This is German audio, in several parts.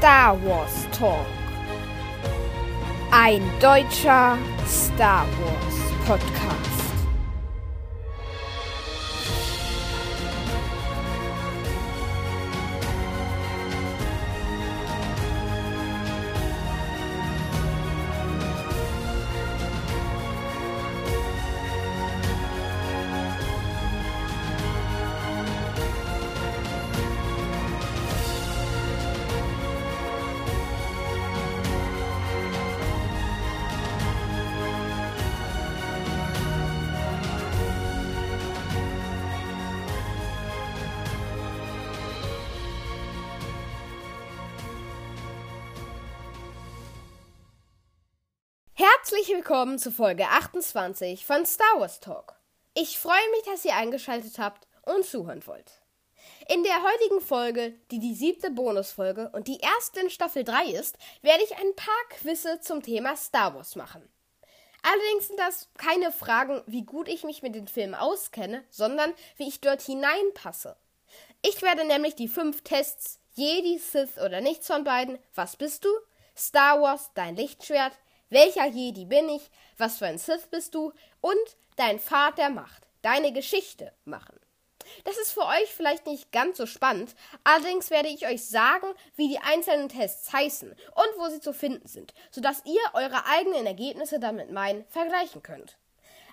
Star Wars Talk. Ein deutscher Star Wars Podcast. Herzlich willkommen zu Folge 28 von Star Wars Talk. Ich freue mich, dass ihr eingeschaltet habt und zuhören wollt. In der heutigen Folge, die die siebte Bonusfolge und die erste in Staffel 3 ist, werde ich ein paar Quizze zum Thema Star Wars machen. Allerdings sind das keine Fragen, wie gut ich mich mit den Filmen auskenne, sondern wie ich dort hineinpasse. Ich werde nämlich die fünf Tests Jedi, Sith oder nichts von beiden, was bist du? Star Wars, dein Lichtschwert, welcher Jedi bin ich? Was für ein Sith bist du? Und dein Pfad der Macht. Deine Geschichte machen. Das ist für euch vielleicht nicht ganz so spannend, allerdings werde ich euch sagen, wie die einzelnen Tests heißen und wo sie zu finden sind, sodass ihr eure eigenen Ergebnisse dann mit meinen vergleichen könnt.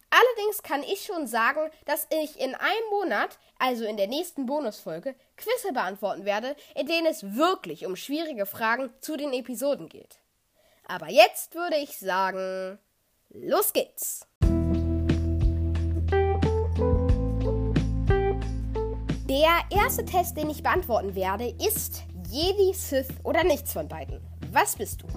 Allerdings kann ich schon sagen, dass ich in einem Monat, also in der nächsten Bonusfolge, Quizze beantworten werde, in denen es wirklich um schwierige Fragen zu den Episoden geht. Aber jetzt würde ich sagen, los geht's! Der erste Test, den ich beantworten werde, ist Jedi, Sith oder nichts von beiden. Was bist du?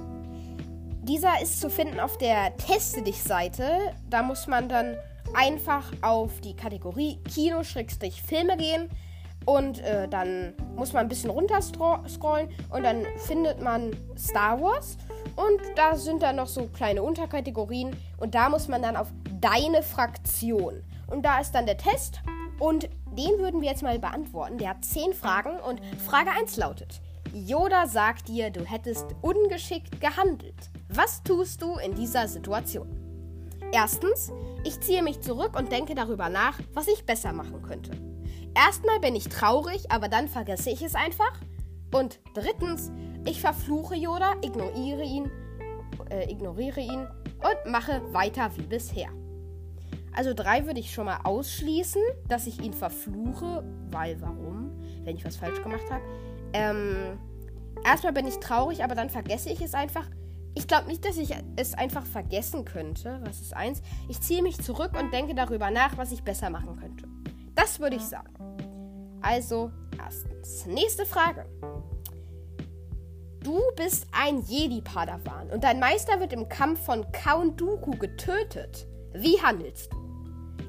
Dieser ist zu finden auf der Teste dich Seite. Da muss man dann einfach auf die Kategorie Kino-Filme gehen und äh, dann muss man ein bisschen runter scrollen und dann findet man Star Wars und da sind dann noch so kleine Unterkategorien und da muss man dann auf deine Fraktion. Und da ist dann der Test und den würden wir jetzt mal beantworten. Der hat 10 Fragen und Frage 1 lautet: Yoda sagt dir, du hättest ungeschickt gehandelt. Was tust du in dieser Situation? Erstens, ich ziehe mich zurück und denke darüber nach, was ich besser machen könnte. Erstmal bin ich traurig, aber dann vergesse ich es einfach. Und drittens, ich verfluche Yoda, ignoriere ihn, äh, ignoriere ihn und mache weiter wie bisher. Also drei würde ich schon mal ausschließen, dass ich ihn verfluche, weil warum? Wenn ich was falsch gemacht habe. Ähm, erstmal bin ich traurig, aber dann vergesse ich es einfach. Ich glaube nicht, dass ich es einfach vergessen könnte. Was ist eins? Ich ziehe mich zurück und denke darüber nach, was ich besser machen könnte. Das würde ich sagen. Also, erstens. Nächste Frage. Du bist ein Jedi-Padawan und dein Meister wird im Kampf von Count Dooku getötet. Wie handelst du?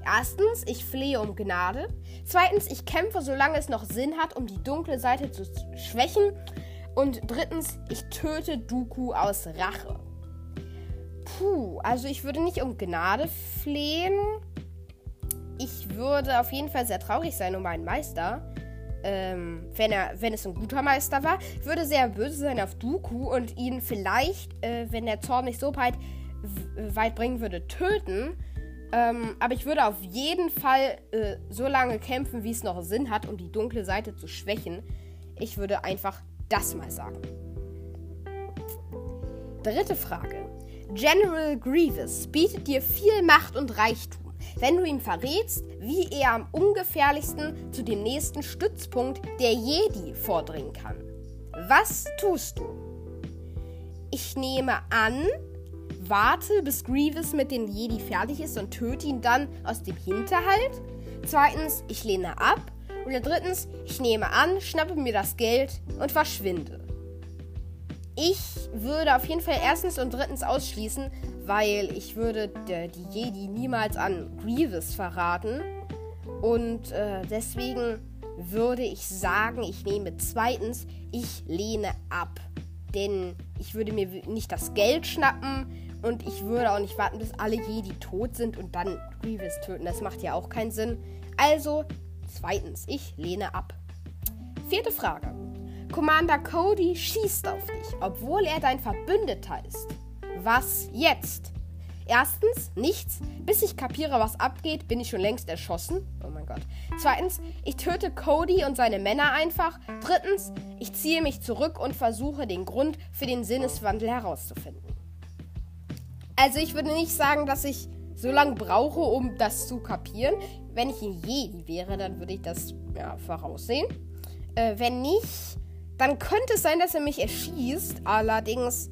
Erstens, ich flehe um Gnade. Zweitens, ich kämpfe, solange es noch Sinn hat, um die dunkle Seite zu schwächen. Und drittens, ich töte Dooku aus Rache. Puh, also ich würde nicht um Gnade flehen. Ich würde auf jeden Fall sehr traurig sein um meinen Meister ähm, wenn er, wenn es ein guter Meister war, würde sehr böse sein auf Dooku und ihn vielleicht, äh, wenn der Zorn nicht so weit, weit bringen würde, töten. Ähm, aber ich würde auf jeden Fall äh, so lange kämpfen, wie es noch Sinn hat, um die dunkle Seite zu schwächen. Ich würde einfach das mal sagen. Dritte Frage. General Grievous bietet dir viel Macht und Reichtum wenn du ihm verrätst, wie er am ungefährlichsten zu dem nächsten Stützpunkt der Jedi vordringen kann. Was tust du? Ich nehme an, warte, bis Grievous mit den Jedi fertig ist und töte ihn dann aus dem Hinterhalt. Zweitens, ich lehne ab. Oder drittens, ich nehme an, schnappe mir das Geld und verschwinde. Ich würde auf jeden Fall erstens und drittens ausschließen, weil ich würde die Jedi niemals an Grievous verraten. Und äh, deswegen würde ich sagen, ich nehme zweitens, ich lehne ab. Denn ich würde mir nicht das Geld schnappen und ich würde auch nicht warten, bis alle Jedi tot sind und dann Grievous töten. Das macht ja auch keinen Sinn. Also, zweitens, ich lehne ab. Vierte Frage. Commander Cody schießt auf dich, obwohl er dein Verbündeter ist. Was jetzt? Erstens, nichts. Bis ich kapiere, was abgeht, bin ich schon längst erschossen. Oh mein Gott. Zweitens, ich töte Cody und seine Männer einfach. Drittens, ich ziehe mich zurück und versuche den Grund für den Sinneswandel herauszufinden. Also ich würde nicht sagen, dass ich so lange brauche, um das zu kapieren. Wenn ich ein Jedi wäre, dann würde ich das ja, voraussehen. Äh, wenn nicht, dann könnte es sein, dass er mich erschießt. Allerdings,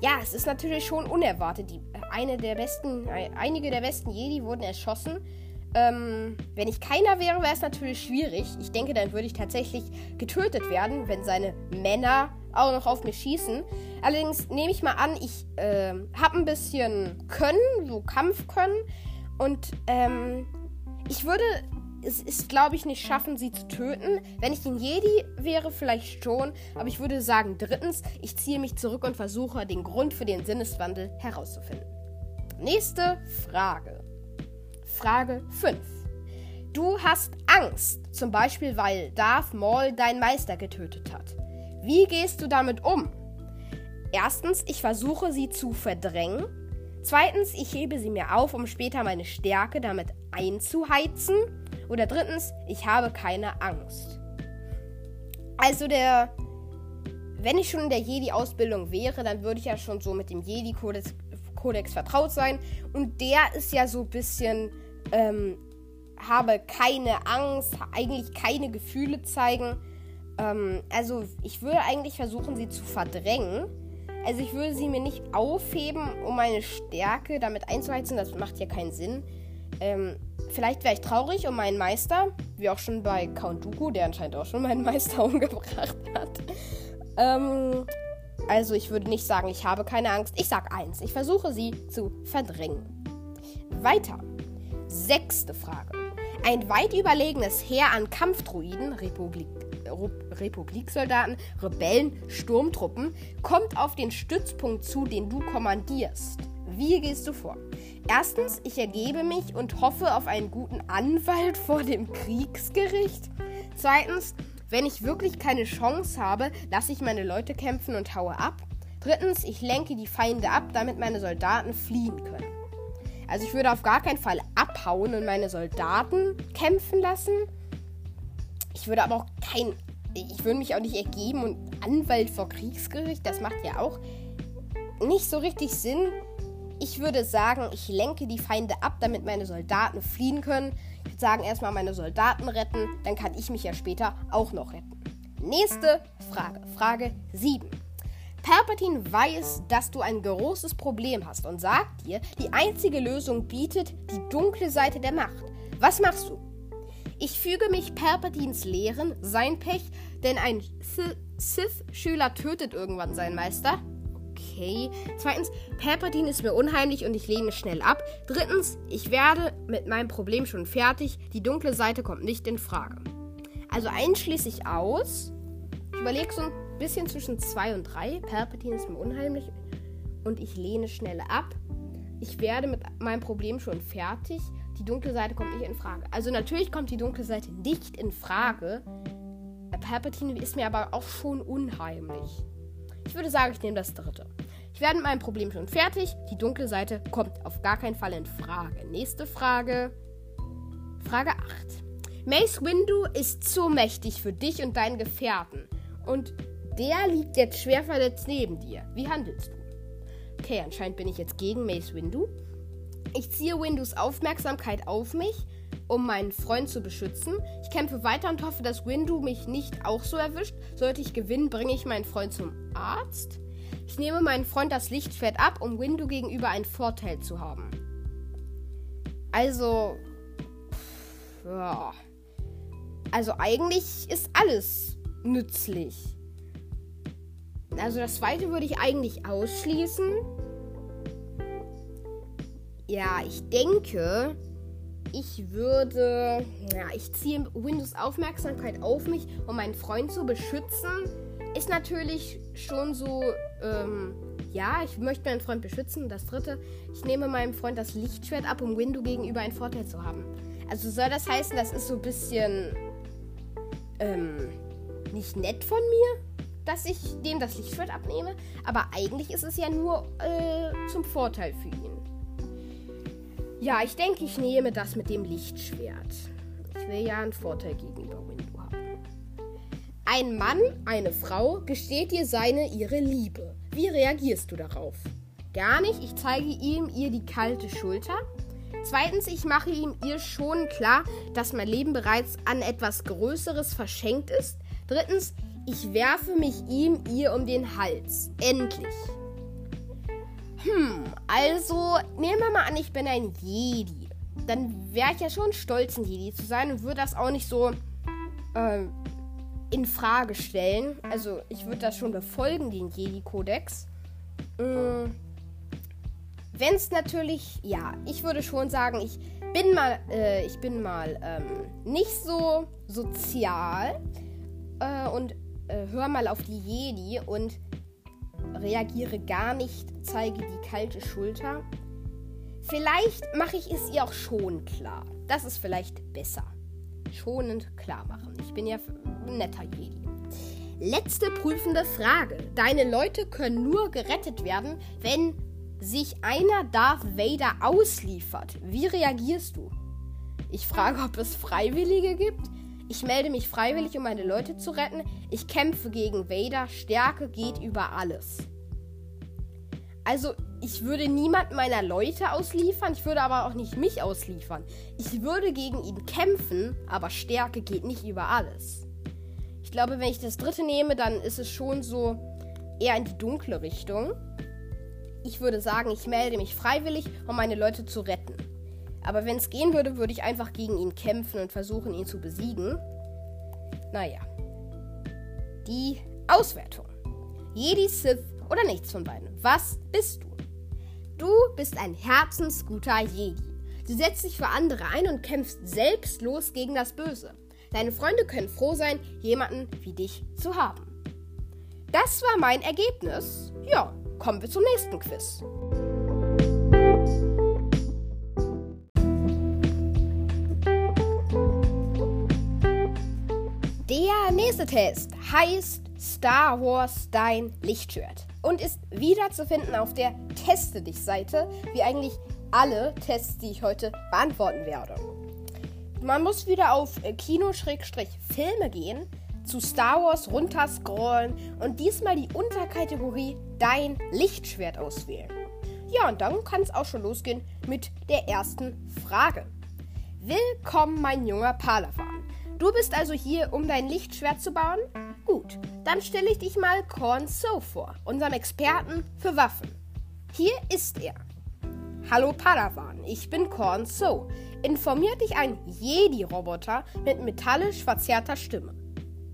ja, es ist natürlich schon unerwartet. Die eine der besten, einige der besten Jedi wurden erschossen. Ähm, wenn ich keiner wäre, wäre es natürlich schwierig. Ich denke, dann würde ich tatsächlich getötet werden, wenn seine Männer auch noch auf mich schießen. Allerdings nehme ich mal an, ich äh, habe ein bisschen Können, so Kampfkönnen. Und ähm, ich würde es ist, glaube ich, nicht schaffen, sie zu töten. Wenn ich ein Jedi wäre, vielleicht schon. Aber ich würde sagen, drittens, ich ziehe mich zurück und versuche, den Grund für den Sinneswandel herauszufinden. Nächste Frage. Frage 5. Du hast Angst, zum Beispiel weil Darth Maul deinen Meister getötet hat. Wie gehst du damit um? Erstens, ich versuche sie zu verdrängen. Zweitens, ich hebe sie mir auf, um später meine Stärke damit einzuheizen. Oder drittens, ich habe keine Angst. Also der, wenn ich schon in der Jedi-Ausbildung wäre, dann würde ich ja schon so mit dem Jedi-Kodex Kodex vertraut sein. Und der ist ja so ein bisschen, ähm, habe keine Angst, eigentlich keine Gefühle zeigen. Ähm, also ich würde eigentlich versuchen, sie zu verdrängen. Also ich würde sie mir nicht aufheben, um meine Stärke damit einzuheizen. Das macht ja keinen Sinn. Ähm, vielleicht wäre ich traurig um meinen Meister, wie auch schon bei Count Dooku, der anscheinend auch schon meinen Meister umgebracht hat. Ähm, also ich würde nicht sagen, ich habe keine Angst. Ich sage eins. Ich versuche sie zu verdrängen. Weiter. Sechste Frage. Ein weit überlegenes Heer an Kampfdruiden, Republik, Republiksoldaten, Rebellen, Sturmtruppen, kommt auf den Stützpunkt zu, den du kommandierst. Wie gehst du vor? Erstens, ich ergebe mich und hoffe auf einen guten Anwalt vor dem Kriegsgericht. Zweitens, wenn ich wirklich keine Chance habe, lasse ich meine Leute kämpfen und haue ab. Drittens, ich lenke die Feinde ab, damit meine Soldaten fliehen können. Also ich würde auf gar keinen Fall abhauen und meine Soldaten kämpfen lassen. Ich würde aber auch kein. Ich würde mich auch nicht ergeben und Anwalt vor Kriegsgericht, das macht ja auch nicht so richtig Sinn. Ich würde sagen, ich lenke die Feinde ab, damit meine Soldaten fliehen können. Ich würde sagen, erstmal meine Soldaten retten, dann kann ich mich ja später auch noch retten. Nächste Frage. Frage 7. Palpatine weiß, dass du ein großes Problem hast und sagt dir, die einzige Lösung bietet die dunkle Seite der Macht. Was machst du? Ich füge mich Palpatines Lehren, sein Pech, denn ein Sith-Schüler tötet irgendwann seinen Meister okay. Zweitens, Palpatine ist mir unheimlich und ich lehne schnell ab. Drittens, ich werde mit meinem Problem schon fertig. Die dunkle Seite kommt nicht in Frage. Also einen schließe ich aus. Ich überlege so ein bisschen zwischen 2 und 3. Palpatine ist mir unheimlich und ich lehne schnell ab. Ich werde mit meinem Problem schon fertig. Die dunkle Seite kommt nicht in Frage. Also natürlich kommt die dunkle Seite nicht in Frage. Palpatine ist mir aber auch schon unheimlich. Ich würde sagen, ich nehme das dritte. Ich werde mit meinem Problem schon fertig. Die dunkle Seite kommt auf gar keinen Fall in Frage. Nächste Frage. Frage 8. Mace Windu ist zu mächtig für dich und deinen Gefährten. Und der liegt jetzt schwer verletzt neben dir. Wie handelst du? Okay, anscheinend bin ich jetzt gegen Mace Windu. Ich ziehe Windus Aufmerksamkeit auf mich um meinen Freund zu beschützen. Ich kämpfe weiter und hoffe, dass Windu mich nicht auch so erwischt. Sollte ich gewinnen, bringe ich meinen Freund zum Arzt. Ich nehme meinen Freund das Lichtschwert ab, um Windu gegenüber einen Vorteil zu haben. Also. Ja. Also eigentlich ist alles nützlich. Also das zweite würde ich eigentlich ausschließen. Ja, ich denke, ich würde, ja, ich ziehe Windows Aufmerksamkeit auf mich, um meinen Freund zu beschützen. Ist natürlich schon so, ähm, ja, ich möchte meinen Freund beschützen. Das dritte, ich nehme meinem Freund das Lichtschwert ab, um Window gegenüber einen Vorteil zu haben. Also soll das heißen, das ist so ein bisschen, ähm, nicht nett von mir? dass ich dem das Lichtschwert abnehme. Aber eigentlich ist es ja nur äh, zum Vorteil für ihn. Ja, ich denke, ich nehme das mit dem Lichtschwert. Ich will ja einen Vorteil gegenüber Windu haben. Ein Mann, eine Frau gesteht dir seine, ihre Liebe. Wie reagierst du darauf? Gar nicht. Ich zeige ihm ihr die kalte Schulter. Zweitens, ich mache ihm ihr schon klar, dass mein Leben bereits an etwas Größeres verschenkt ist. Drittens, ich werfe mich ihm ihr um den Hals. Endlich. Hm, also nehmen wir mal an, ich bin ein Jedi. Dann wäre ich ja schon stolz, ein Jedi zu sein und würde das auch nicht so äh, in Frage stellen. Also ich würde das schon befolgen, den Jedi-Kodex. Äh, wenn es natürlich, ja, ich würde schon sagen, ich bin mal, äh, ich bin mal ähm, nicht so sozial äh, und äh, hör mal auf die Jedi und reagiere gar nicht, zeige die kalte Schulter. Vielleicht mache ich es ihr auch schon klar. Das ist vielleicht besser. Schonend klar machen. Ich bin ja ein netter Jedi. Letzte prüfende Frage. Deine Leute können nur gerettet werden, wenn sich einer Darth Vader ausliefert, wie reagierst du? Ich frage, ob es Freiwillige gibt. Ich melde mich freiwillig, um meine Leute zu retten. Ich kämpfe gegen Vader. Stärke geht über alles. Also, ich würde niemand meiner Leute ausliefern. Ich würde aber auch nicht mich ausliefern. Ich würde gegen ihn kämpfen, aber Stärke geht nicht über alles. Ich glaube, wenn ich das dritte nehme, dann ist es schon so eher in die dunkle Richtung. Ich würde sagen, ich melde mich freiwillig, um meine Leute zu retten. Aber wenn es gehen würde, würde ich einfach gegen ihn kämpfen und versuchen, ihn zu besiegen. Naja. Die Auswertung. Jedi, Sith oder nichts von beiden. Was bist du? Du bist ein herzensguter Jedi. Du setzt dich für andere ein und kämpfst selbstlos gegen das Böse. Deine Freunde können froh sein, jemanden wie dich zu haben. Das war mein Ergebnis. Ja, kommen wir zum nächsten Quiz. Der nächste Test heißt Star Wars Dein Lichtschwert und ist wieder zu finden auf der Teste dich Seite, wie eigentlich alle Tests, die ich heute beantworten werde. Man muss wieder auf Kino-Filme gehen zu Star Wars runterscrollen und diesmal die Unterkategorie Dein Lichtschwert auswählen. Ja, und dann kann es auch schon losgehen mit der ersten Frage. Willkommen, mein junger Palawan. Du bist also hier, um dein Lichtschwert zu bauen? Gut, dann stelle ich dich mal Korn So vor, unserem Experten für Waffen. Hier ist er. Hallo Padawan, ich bin Korn So. Informiert dich ein Jedi-Roboter mit metallisch verzerrter Stimme.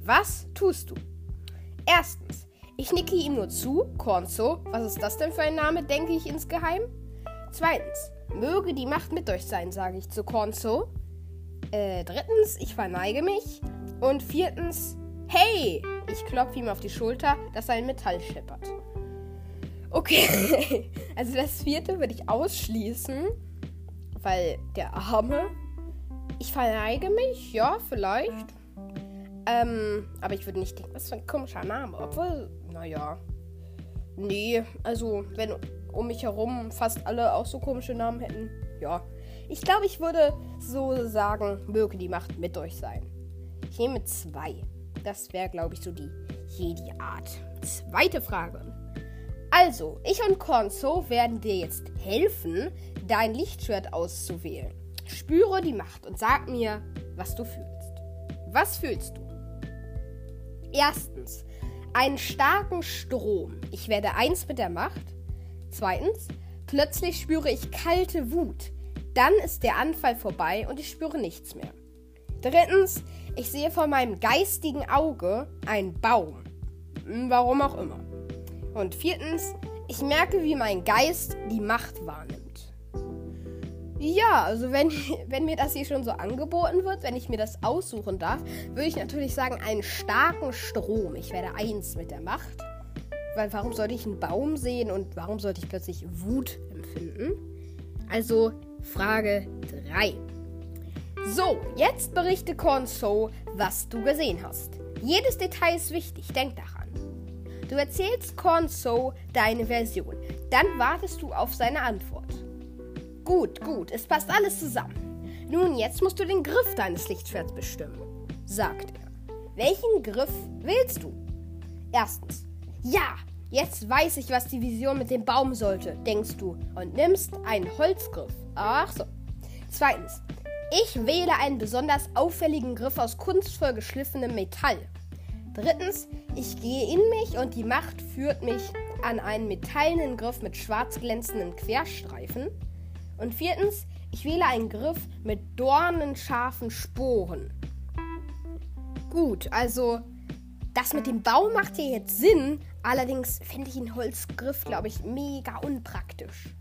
Was tust du? Erstens, ich nicke ihm nur zu, Kornzo. Was ist das denn für ein Name, denke ich insgeheim. Zweitens, möge die Macht mit euch sein, sage ich zu Kornzo. Äh, drittens, ich verneige mich. Und viertens, hey! Ich klopfe ihm auf die Schulter, dass sein Metall scheppert. Okay, also das vierte würde ich ausschließen, weil der Arme. Ich verneige mich, ja, vielleicht. Ähm, aber ich würde nicht denken, was für ein komischer Name. Obwohl, naja. Nee, also, wenn um mich herum fast alle auch so komische Namen hätten, ja. Ich glaube, ich würde so sagen, möge die Macht mit euch sein. Ich nehme zwei. Das wäre, glaube ich, so die Jedi-Art. Zweite Frage. Also, ich und Konzo werden dir jetzt helfen, dein Lichtschwert auszuwählen. Spüre die Macht und sag mir, was du fühlst. Was fühlst du? Erstens, einen starken Strom. Ich werde eins mit der Macht. Zweitens, plötzlich spüre ich kalte Wut. Dann ist der Anfall vorbei und ich spüre nichts mehr. Drittens, ich sehe vor meinem geistigen Auge einen Baum. Hm, warum auch immer. Und viertens, ich merke, wie mein Geist die Macht wahrnimmt. Ja, also wenn, wenn mir das hier schon so angeboten wird, wenn ich mir das aussuchen darf, würde ich natürlich sagen, einen starken Strom. Ich werde eins mit der Macht. Weil warum sollte ich einen Baum sehen und warum sollte ich plötzlich Wut empfinden? Also Frage 3. So, jetzt berichte Cornso, was du gesehen hast. Jedes Detail ist wichtig, denk daran. Du erzählst Cornso deine Version. Dann wartest du auf seine Antwort. Gut, gut, es passt alles zusammen. Nun, jetzt musst du den Griff deines Lichtschwerts bestimmen, sagt er. Welchen Griff wählst du? Erstens. Ja, jetzt weiß ich, was die Vision mit dem Baum sollte, denkst du, und nimmst einen Holzgriff. Ach so. Zweitens. Ich wähle einen besonders auffälligen Griff aus kunstvoll geschliffenem Metall. Drittens, ich gehe in mich und die Macht führt mich an einen metallenen Griff mit schwarz glänzenden Querstreifen. Und viertens, ich wähle einen Griff mit dornenscharfen Sporen. Gut, also das mit dem Baum macht ja jetzt Sinn. Allerdings fände ich einen Holzgriff, glaube ich, mega unpraktisch.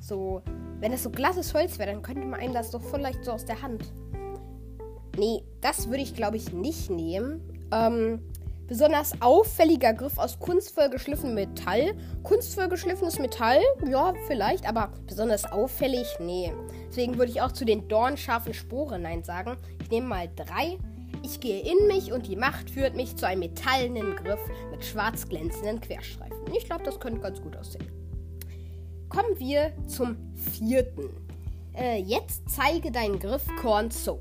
So, wenn das so glattes Holz wäre, dann könnte man einem das doch voll leicht so aus der Hand. Nee, das würde ich, glaube ich, nicht nehmen. Ähm, besonders auffälliger Griff aus kunstvoll geschliffenem Metall. Kunstvoll geschliffenes Metall, ja, vielleicht, aber besonders auffällig, nee. Deswegen würde ich auch zu den dornscharfen Sporen Nein sagen. Ich nehme mal drei. Ich gehe in mich und die Macht führt mich zu einem metallenen Griff mit schwarz glänzenden Querstreifen. Ich glaube, das könnte ganz gut aussehen. Kommen wir zum vierten. Äh, jetzt zeige deinen Griff Cornso.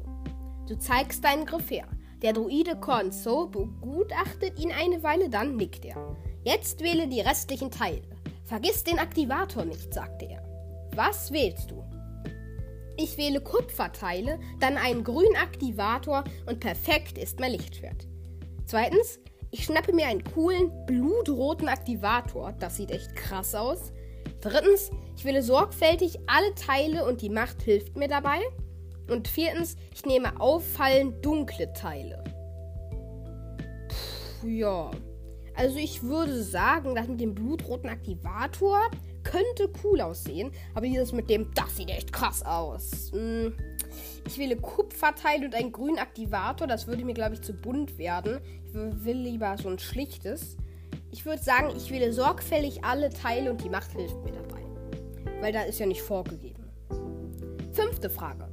Du zeigst deinen Griff her. Der Druide Cornso begutachtet ihn eine Weile, dann nickt er. Jetzt wähle die restlichen Teile. Vergiss den Aktivator nicht, sagte er. Was wählst du? Ich wähle Kupferteile, dann einen grünen Aktivator und perfekt ist mein Lichtschwert. Zweitens, ich schnappe mir einen coolen blutroten Aktivator. Das sieht echt krass aus. Drittens, ich wähle sorgfältig alle Teile und die Macht hilft mir dabei. Und viertens, ich nehme auffallend dunkle Teile. Puh, ja. Also ich würde sagen, das mit dem blutroten Aktivator könnte cool aussehen. Aber dieses mit dem, das sieht echt krass aus. Hm, ich wähle Kupferteil und einen grünen Aktivator. Das würde mir, glaube ich, zu bunt werden. Ich will lieber so ein schlichtes. Ich würde sagen, ich wähle sorgfältig alle Teile und die Macht hilft mir dabei. Weil da ist ja nicht vorgegeben. Fünfte Frage.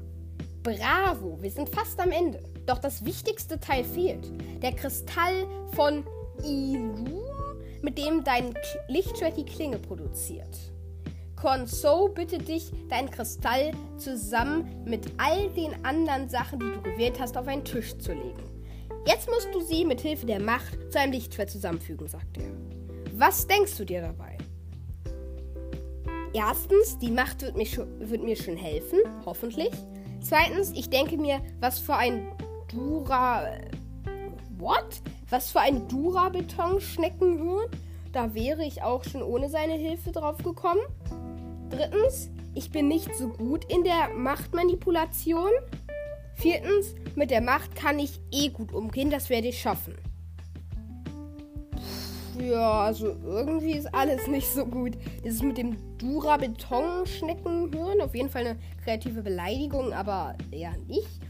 Bravo, wir sind fast am Ende. Doch das wichtigste Teil fehlt. Der Kristall von Ilum mit dem dein Lichtschwert die Klinge produziert. Conso bittet dich, deinen Kristall zusammen mit all den anderen Sachen, die du gewählt hast, auf einen Tisch zu legen. Jetzt musst du sie mit Hilfe der Macht zu einem Lichtschwert zusammenfügen, sagt er. Was denkst du dir dabei? Erstens, die Macht wird mir, schon, wird mir schon helfen, hoffentlich. Zweitens, ich denke mir, was für ein Dura. What? Was für ein Dura-Beton-Schneckenhirn? Da wäre ich auch schon ohne seine Hilfe drauf gekommen. Drittens, ich bin nicht so gut in der Machtmanipulation. Viertens, mit der Macht kann ich eh gut umgehen, das werde ich schaffen. Ja, also irgendwie ist alles nicht so gut. Das ist mit dem Dura-Beton-Schneckenhirn auf jeden Fall eine kreative Beleidigung, aber eher nicht.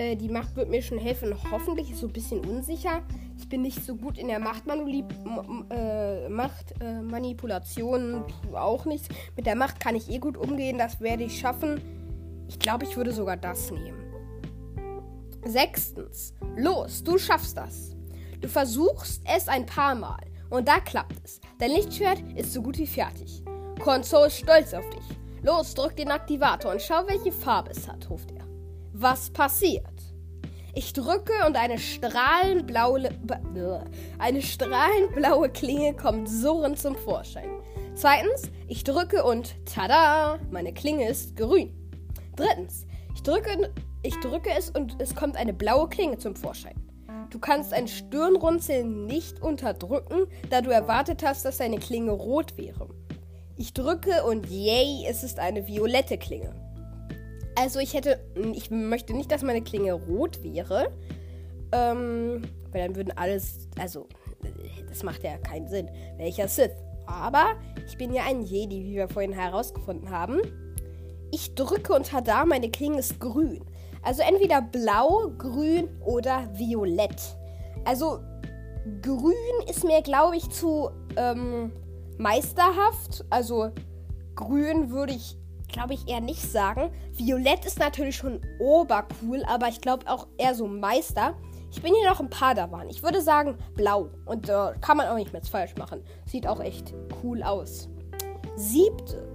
Äh, die Macht wird mir schon helfen. Hoffentlich ist so ein bisschen unsicher. Ich bin nicht so gut in der äh, Machtmanipulation. Äh, auch nicht. Mit der Macht kann ich eh gut umgehen. Das werde ich schaffen. Ich glaube, ich würde sogar das nehmen. Sechstens. Los, du schaffst das. Du versuchst es ein paar Mal. Und da klappt es. Dein Lichtschwert ist so gut wie fertig. Konso ist stolz auf dich. Los, drück den Aktivator und schau, welche Farbe es hat, ruft er. Was passiert? Ich drücke und eine strahlenblaue, eine strahlenblaue Klinge kommt surrend zum Vorschein. Zweitens, ich drücke und tada, meine Klinge ist grün. Drittens, ich drücke, ich drücke es und es kommt eine blaue Klinge zum Vorschein. Du kannst ein Stirnrunzeln nicht unterdrücken, da du erwartet hast, dass deine Klinge rot wäre. Ich drücke und yay, es ist eine violette Klinge. Also ich hätte, ich möchte nicht, dass meine Klinge rot wäre, ähm, weil dann würden alles, also das macht ja keinen Sinn. Welcher Sith? Aber ich bin ja ein Jedi, wie wir vorhin herausgefunden haben. Ich drücke und tada, meine Klinge ist grün. Also entweder blau, grün oder violett. Also grün ist mir, glaube ich, zu ähm, meisterhaft. Also grün würde ich, glaube ich, eher nicht sagen. Violett ist natürlich schon obercool, aber ich glaube auch eher so Meister. Ich bin hier noch ein Padawan. Ich würde sagen blau. Und äh, kann man auch nicht mehr falsch machen. Sieht auch echt cool aus. Siebte.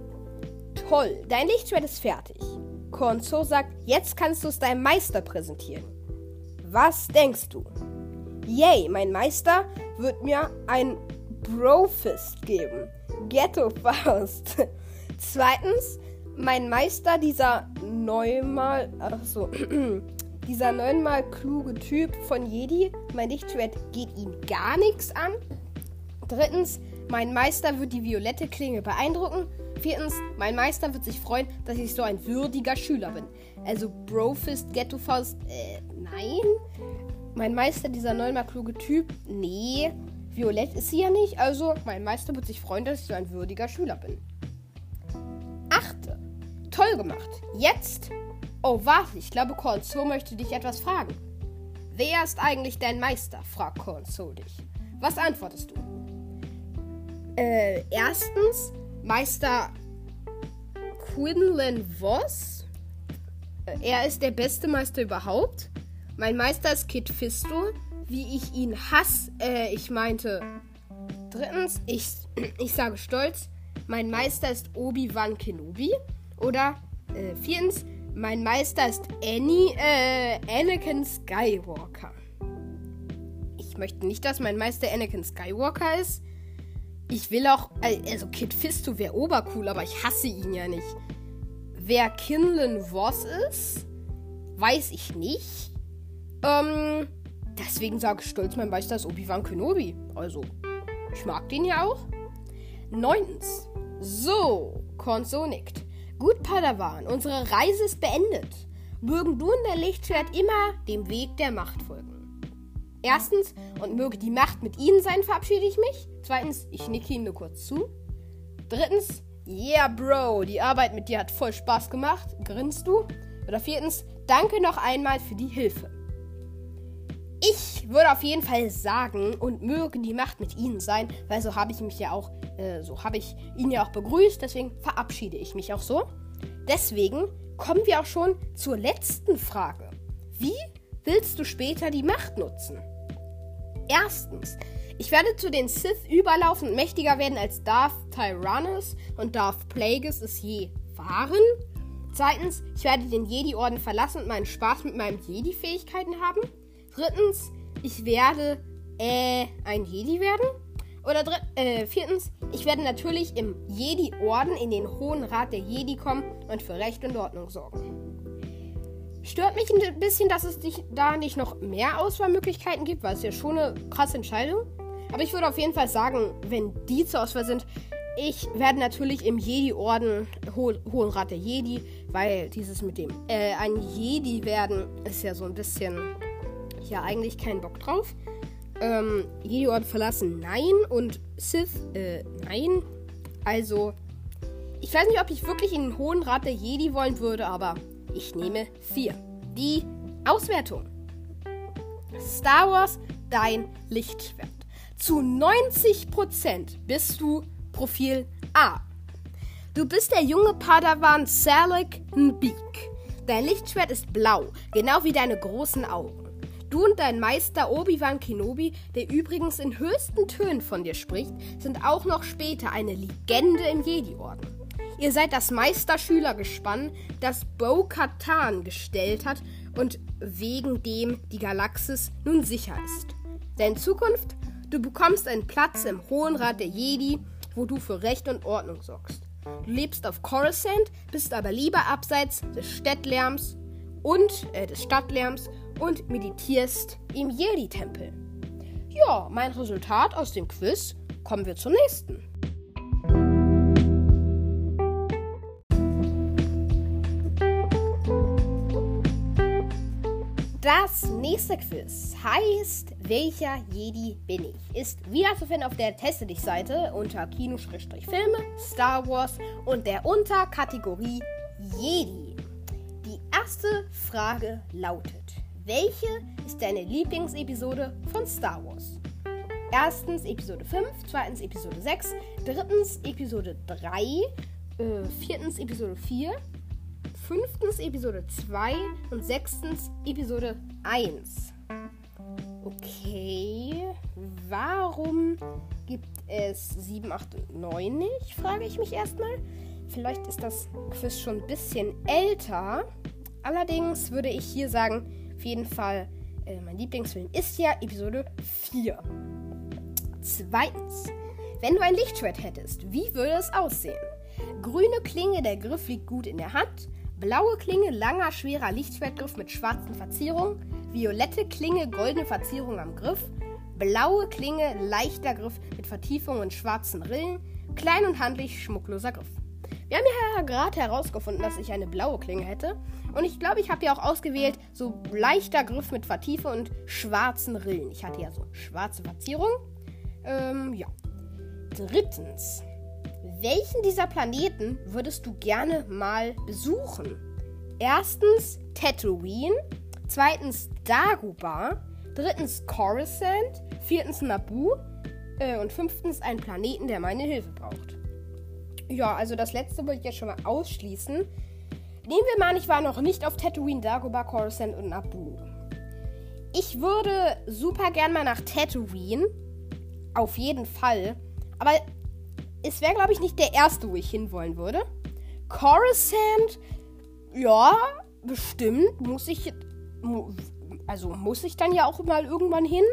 Toll, dein Lichtschwert ist fertig. Konzo sagt, jetzt kannst du es deinem Meister präsentieren. Was denkst du? Yay, mein Meister wird mir ein Brofist geben. Ghetto Faust. Zweitens, mein Meister, dieser neunmal, achso, dieser neunmal kluge Typ von Jedi, mein Lichtschwert geht ihn gar nichts an. Drittens, mein Meister wird die violette Klinge beeindrucken. Viertens, mein Meister wird sich freuen, dass ich so ein würdiger Schüler bin. Also Brofist, Ghetto Faust, äh, nein. Mein Meister, dieser neunmal kluge Typ, nee. Violett ist sie ja nicht, also mein Meister wird sich freuen, dass ich so ein würdiger Schüler bin. Toll gemacht. Jetzt. Oh, warte, ich glaube, Cornzo möchte dich etwas fragen. Wer ist eigentlich dein Meister? fragt Cornzo dich. Was antwortest du? Äh, erstens, Meister Quinlan Voss. Äh, er ist der beste Meister überhaupt. Mein Meister ist Kid Fisto. Wie ich ihn hasse, äh, ich meinte. Drittens, ich, ich sage stolz, mein Meister ist Obi-Wan Kenobi. Oder äh, viertens, mein Meister ist Annie, äh, Anakin Skywalker. Ich möchte nicht, dass mein Meister Anakin Skywalker ist. Ich will auch, also Kid Fisto wäre obercool, aber ich hasse ihn ja nicht. Wer Kinlan Voss ist, weiß ich nicht. Ähm, deswegen sage ich stolz, mein Meister ist Obi-Wan Kenobi. Also, ich mag den ja auch. Neuntens. So, Konso nickt. Gut, Padawan, unsere Reise ist beendet. Mögen du und dein Lichtschwert immer dem Weg der Macht folgen. Erstens, und möge die Macht mit ihnen sein, verabschiede ich mich. Zweitens, ich nicke ihm nur kurz zu. Drittens, yeah, Bro, die Arbeit mit dir hat voll Spaß gemacht. Grinst du? Oder viertens, danke noch einmal für die Hilfe. Ich würde auf jeden Fall sagen, und möge die Macht mit ihnen sein, weil so habe ich mich ja auch, äh, so habe ich ihn ja auch begrüßt, deswegen verabschiede ich mich auch so. Deswegen kommen wir auch schon zur letzten Frage. Wie willst du später die Macht nutzen? Erstens, ich werde zu den Sith überlaufen und mächtiger werden als Darth Tyrannus und Darth Plagueis es je waren. Zweitens, ich werde den Jedi-Orden verlassen und meinen Spaß mit meinen Jedi-Fähigkeiten haben. Drittens, ich werde äh, ein Jedi werden. Oder dritt, äh, viertens, ich werde natürlich im Jedi-Orden in den Hohen Rat der Jedi kommen und für Recht und Ordnung sorgen. Stört mich ein bisschen, dass es nicht, da nicht noch mehr Auswahlmöglichkeiten gibt, weil es ja schon eine krasse Entscheidung. Aber ich würde auf jeden Fall sagen, wenn die zur Auswahl sind, ich werde natürlich im Jedi-Orden, Ho Hohen Rat der Jedi, weil dieses mit dem äh, ein Jedi werden ist ja so ein bisschen, ja, eigentlich kein Bock drauf. Ähm, Jedi-Orden verlassen, nein. Und Sith, äh, nein. Also, ich weiß nicht, ob ich wirklich in den Hohen Rat der Jedi wollen würde, aber ich nehme 4. Die Auswertung. Star Wars, dein Lichtschwert. Zu 90% bist du Profil A. Du bist der junge Padawan Salak Nbeek. Dein Lichtschwert ist blau, genau wie deine großen Augen. Du und dein Meister Obi-Wan Kenobi, der übrigens in höchsten Tönen von dir spricht, sind auch noch später eine Legende im Jedi-Orden. Ihr seid das Meisterschülergespann, das Bo-Katan gestellt hat und wegen dem die Galaxis nun sicher ist. Denn Zukunft, du bekommst einen Platz im Hohen Rat der Jedi, wo du für Recht und Ordnung sorgst. Du lebst auf Coruscant, bist aber lieber abseits des Stadtlärms und äh, des Stadtlärms und meditierst im Jedi-Tempel. Ja, mein Resultat aus dem Quiz. Kommen wir zum nächsten. Das nächste Quiz heißt Welcher Jedi bin ich? Ist wieder zu finden auf der Teste dich Seite unter Kino-Filme, Star Wars und der Unterkategorie Jedi. Die erste Frage lautet: Welche ist deine Lieblingsepisode von Star Wars? Erstens Episode 5, zweitens Episode 6, drittens Episode 3, äh, viertens Episode 4, fünftens Episode 2 und sechstens Episode 1. Okay. Warum gibt es 7, 8 und 9 nicht? Frage ich mich erstmal. Vielleicht ist das Quiz schon ein bisschen älter. Allerdings würde ich hier sagen, auf jeden Fall, äh, mein Lieblingsfilm ist ja Episode 4. Zweitens, wenn du ein Lichtschwert hättest, wie würde es aussehen? Grüne Klinge, der Griff liegt gut in der Hand. Blaue Klinge, langer, schwerer Lichtschwertgriff mit schwarzen Verzierungen. Violette Klinge, goldene Verzierung am Griff. Blaue Klinge, leichter Griff mit Vertiefung und schwarzen Rillen. Klein und handlich, schmuckloser Griff. Wir haben ja gerade herausgefunden, dass ich eine blaue Klinge hätte. Und ich glaube, ich habe ja auch ausgewählt, so leichter Griff mit Vertiefung und schwarzen Rillen. Ich hatte ja so schwarze Verzierung. Ähm, ja. Drittens. Welchen dieser Planeten würdest du gerne mal besuchen? Erstens Tatooine, zweitens Dagobah, drittens Coruscant, viertens Naboo äh, und fünftens einen Planeten, der meine Hilfe braucht. Ja, also das letzte würde ich jetzt schon mal ausschließen. Nehmen wir mal, ich war noch nicht auf Tatooine, Dagobah, Coruscant und Naboo. Ich würde super gern mal nach Tatooine. Auf jeden Fall. Aber es wäre, glaube ich, nicht der erste, wo ich hinwollen würde. Coruscant, ja, bestimmt. Muss ich. Also muss ich dann ja auch mal irgendwann hin.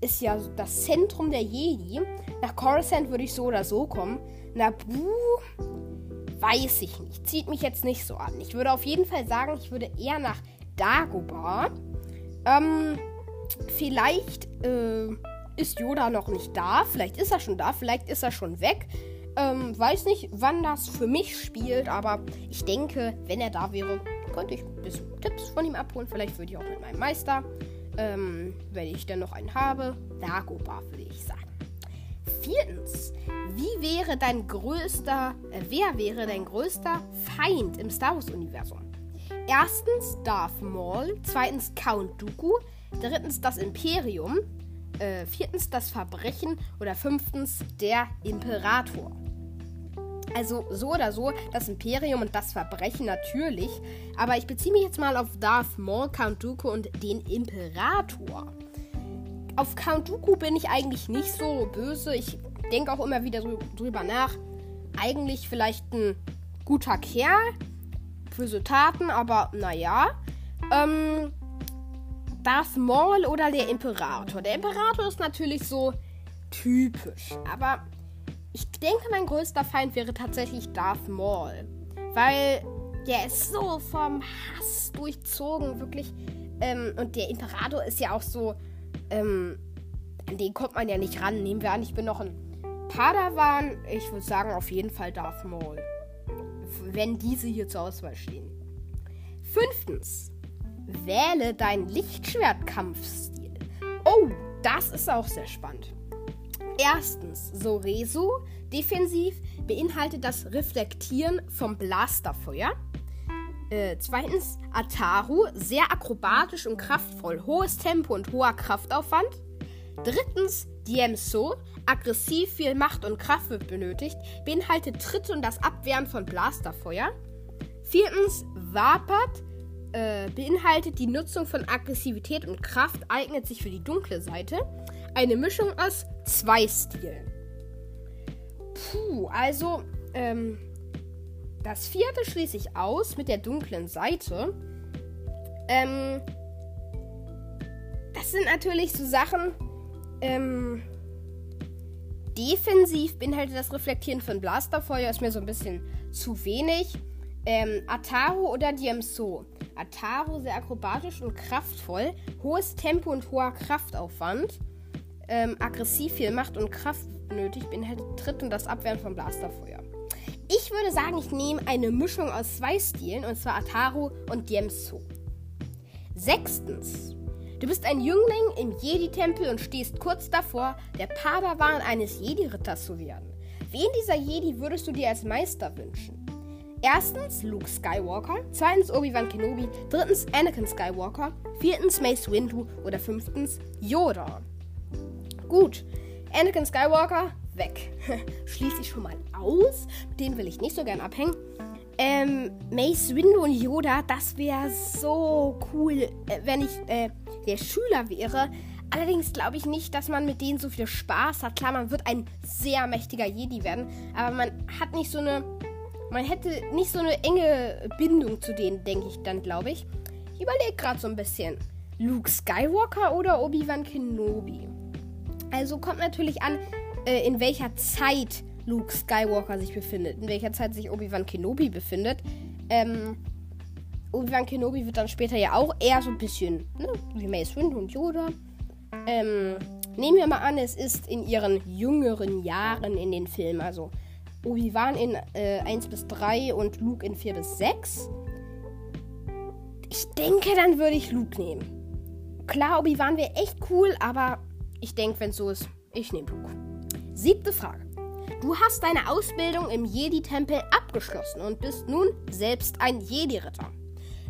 Ist ja das Zentrum der Jedi. Nach Coruscant würde ich so oder so kommen. Naboo, weiß ich nicht. Zieht mich jetzt nicht so an. Ich würde auf jeden Fall sagen, ich würde eher nach Dagobah. Ähm, vielleicht, äh, ist Yoda noch nicht da. Vielleicht ist er schon da, vielleicht ist er schon weg. Ähm, weiß nicht, wann das für mich spielt, aber ich denke, wenn er da wäre, könnte ich ein bisschen Tipps von ihm abholen. Vielleicht würde ich auch mit meinem Meister, ähm, wenn ich dann noch einen habe, Dagobah, würde ich sagen. Viertens, wie wäre dein größter, äh, wer wäre dein größter Feind im Star Wars Universum? Erstens Darth Maul, zweitens Count Dooku, drittens das Imperium, äh, viertens das Verbrechen oder fünftens der Imperator. Also so oder so, das Imperium und das Verbrechen natürlich. Aber ich beziehe mich jetzt mal auf Darth Maul, Count Dooku und den Imperator. Auf Count Dooku bin ich eigentlich nicht so böse. Ich denke auch immer wieder drüber nach. Eigentlich vielleicht ein guter Kerl. Böse Taten, aber naja. Ähm, Darth Maul oder der Imperator? Der Imperator ist natürlich so typisch. Aber ich denke, mein größter Feind wäre tatsächlich Darth Maul. Weil der ist so vom Hass durchzogen, wirklich. Ähm, und der Imperator ist ja auch so. Ähm, an den kommt man ja nicht ran. Nehmen wir an, ich bin noch ein Padawan. Ich würde sagen, auf jeden Fall Darth Maul. Wenn diese hier zur Auswahl stehen. Fünftens. Wähle deinen Lichtschwertkampfstil. Oh, das ist auch sehr spannend. Erstens, Soresu, defensiv, beinhaltet das Reflektieren vom Blasterfeuer. Äh, zweitens, Ataru, sehr akrobatisch und kraftvoll, hohes Tempo und hoher Kraftaufwand. Drittens, Diemso, aggressiv, viel Macht und Kraft wird benötigt, beinhaltet Tritte und das Abwehren von Blasterfeuer. Viertens, Wapat, äh, beinhaltet die Nutzung von Aggressivität und Kraft, eignet sich für die dunkle Seite. Eine Mischung aus zwei Stilen. Puh, also, ähm, das vierte schließe ich aus mit der dunklen Seite. Ähm, das sind natürlich so Sachen, ähm, defensiv beinhaltet das Reflektieren von Blasterfeuer, ist mir so ein bisschen zu wenig. Ähm, Ataru oder Diemso. Ataru sehr akrobatisch und kraftvoll, hohes Tempo und hoher Kraftaufwand ähm, aggressiv viel Macht und Kraft nötig beinhaltet Tritt und das Abwehren von Blasterfeuer. Ich würde sagen, ich nehme eine Mischung aus zwei Stilen, und zwar Ataru und Diemso. Sechstens. Du bist ein Jüngling im Jedi-Tempel und stehst kurz davor, der Padawan eines Jedi-Ritters zu werden. Wen dieser Jedi würdest du dir als Meister wünschen? Erstens Luke Skywalker, zweitens Obi-Wan Kenobi, drittens Anakin Skywalker, viertens Mace Windu oder fünftens Yoda. Gut, Anakin Skywalker, weg. Schließe ich schon mal aus. Denen will ich nicht so gern abhängen. Ähm, Mace Windu und Yoda, das wäre so cool, äh, wenn ich äh, der Schüler wäre. Allerdings glaube ich nicht, dass man mit denen so viel Spaß hat. Klar, man wird ein sehr mächtiger Jedi werden, aber man hat nicht so eine. Man hätte nicht so eine enge Bindung zu denen, denke ich dann, glaube ich. Ich überlege gerade so ein bisschen. Luke Skywalker oder Obi-Wan Kenobi? Also kommt natürlich an, äh, in welcher Zeit Luke Skywalker sich befindet, in welcher Zeit sich Obi-Wan Kenobi befindet. Ähm, Obi-Wan Kenobi wird dann später ja auch eher so ein bisschen ne, wie Mace Windu und Yoda. Ähm, nehmen wir mal an, es ist in ihren jüngeren Jahren in den Filmen. Also Obi-Wan in äh, 1 bis 3 und Luke in 4 bis 6. Ich denke, dann würde ich Luke nehmen. Klar, Obi-Wan wäre echt cool, aber ich denke, wenn es so ist, ich nehme Luke. Siebte Frage. Du hast deine Ausbildung im Jedi-Tempel abgeschlossen und bist nun selbst ein Jedi-Ritter.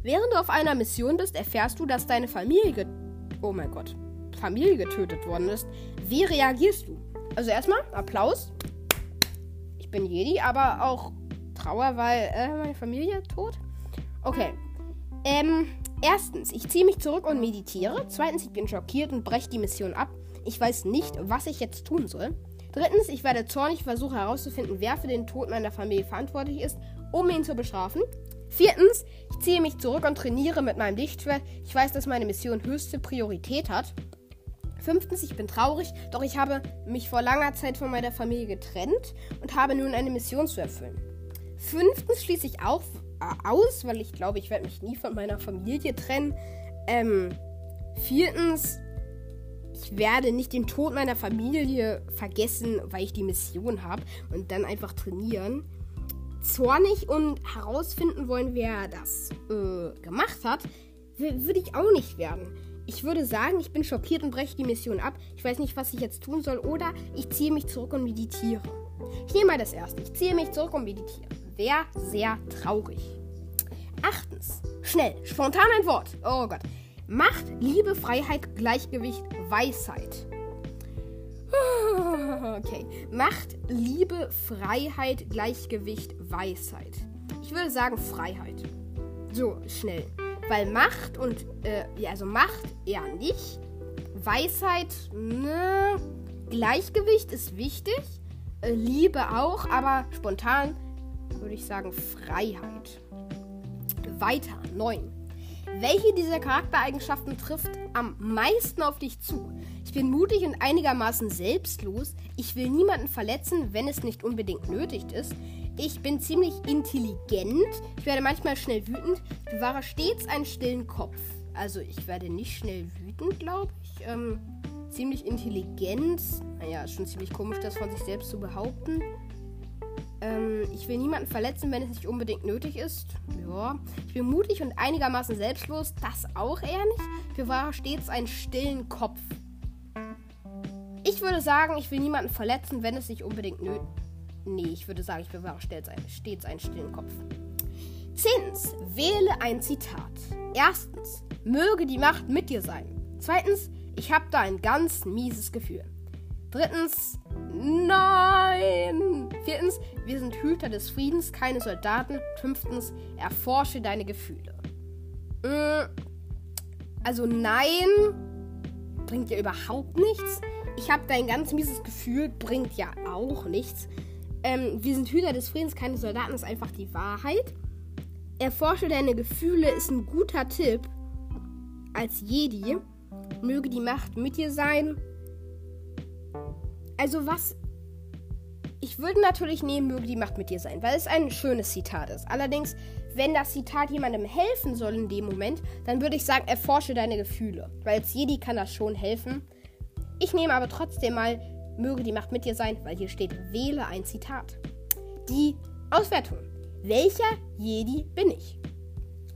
Während du auf einer Mission bist, erfährst du, dass deine Familie. Oh mein Gott. Familie getötet worden ist. Wie reagierst du? Also erstmal Applaus. Ich bin Jedi, aber auch Trauer, weil äh, meine Familie tot. Okay. Ähm, erstens, ich ziehe mich zurück und meditiere. Zweitens, ich bin schockiert und breche die Mission ab. Ich weiß nicht, was ich jetzt tun soll. Drittens, ich werde zornig versuchen herauszufinden, wer für den Tod meiner Familie verantwortlich ist, um ihn zu bestrafen. Viertens, ich ziehe mich zurück und trainiere mit meinem Lichtschwert. Ich weiß, dass meine Mission höchste Priorität hat. Fünftens, ich bin traurig, doch ich habe mich vor langer Zeit von meiner Familie getrennt und habe nun eine Mission zu erfüllen. Fünftens schließe ich auch äh, aus, weil ich glaube, ich werde mich nie von meiner Familie trennen. Ähm, viertens, ich werde nicht den Tod meiner Familie vergessen, weil ich die Mission habe und dann einfach trainieren. Zornig und herausfinden wollen, wer das äh, gemacht hat, würde ich auch nicht werden. Ich würde sagen, ich bin schockiert und breche die Mission ab. Ich weiß nicht, was ich jetzt tun soll. Oder ich ziehe mich zurück und meditiere. Ich nehme mal das erste. Ich ziehe mich zurück und meditiere. Wäre sehr traurig. Achtens. Schnell. Spontan ein Wort. Oh Gott. Macht, Liebe, Freiheit, Gleichgewicht, Weisheit. Okay. Macht, Liebe, Freiheit, Gleichgewicht, Weisheit. Ich würde sagen Freiheit. So, schnell. Weil Macht und, äh, ja, also Macht eher nicht. Weisheit, ne. Gleichgewicht ist wichtig. Äh, Liebe auch, aber spontan würde ich sagen Freiheit. Weiter, 9. Welche dieser Charaktereigenschaften trifft am meisten auf dich zu? Ich bin mutig und einigermaßen selbstlos. Ich will niemanden verletzen, wenn es nicht unbedingt nötig ist. Ich bin ziemlich intelligent. Ich werde manchmal schnell wütend. Ich bewahre stets einen stillen Kopf. Also ich werde nicht schnell wütend, glaube ich. Ähm, ziemlich intelligent. Naja, ist schon ziemlich komisch, das von sich selbst zu behaupten. Ähm, ich will niemanden verletzen, wenn es nicht unbedingt nötig ist. Ja. Ich bin mutig und einigermaßen selbstlos. Das auch eher nicht. Ich bewahre stets einen stillen Kopf. Ich würde sagen, ich will niemanden verletzen, wenn es nicht unbedingt nötig ist. Nee, ich würde sagen, ich bewahre stets, ein, stets einen stillen Kopf. Zehntens, wähle ein Zitat. Erstens, möge die Macht mit dir sein. Zweitens, ich habe da ein ganz mieses Gefühl. Drittens, nein. Viertens, wir sind Hüter des Friedens, keine Soldaten. Fünftens, erforsche deine Gefühle. Mm, also nein, bringt ja überhaupt nichts. Ich habe da ein ganz mieses Gefühl, bringt ja auch nichts. Ähm, wir sind Hüter des Friedens, keine Soldaten, ist einfach die Wahrheit. Erforsche deine Gefühle ist ein guter Tipp als Jedi. Möge die Macht mit dir sein. Also was... Ich würde natürlich nehmen, möge die Macht mit dir sein, weil es ein schönes Zitat ist. Allerdings, wenn das Zitat jemandem helfen soll in dem Moment, dann würde ich sagen, erforsche deine Gefühle. Weil als Jedi kann das schon helfen. Ich nehme aber trotzdem mal, Möge die Macht mit dir sein, weil hier steht, wähle ein Zitat. Die Auswertung. Welcher Jedi bin ich?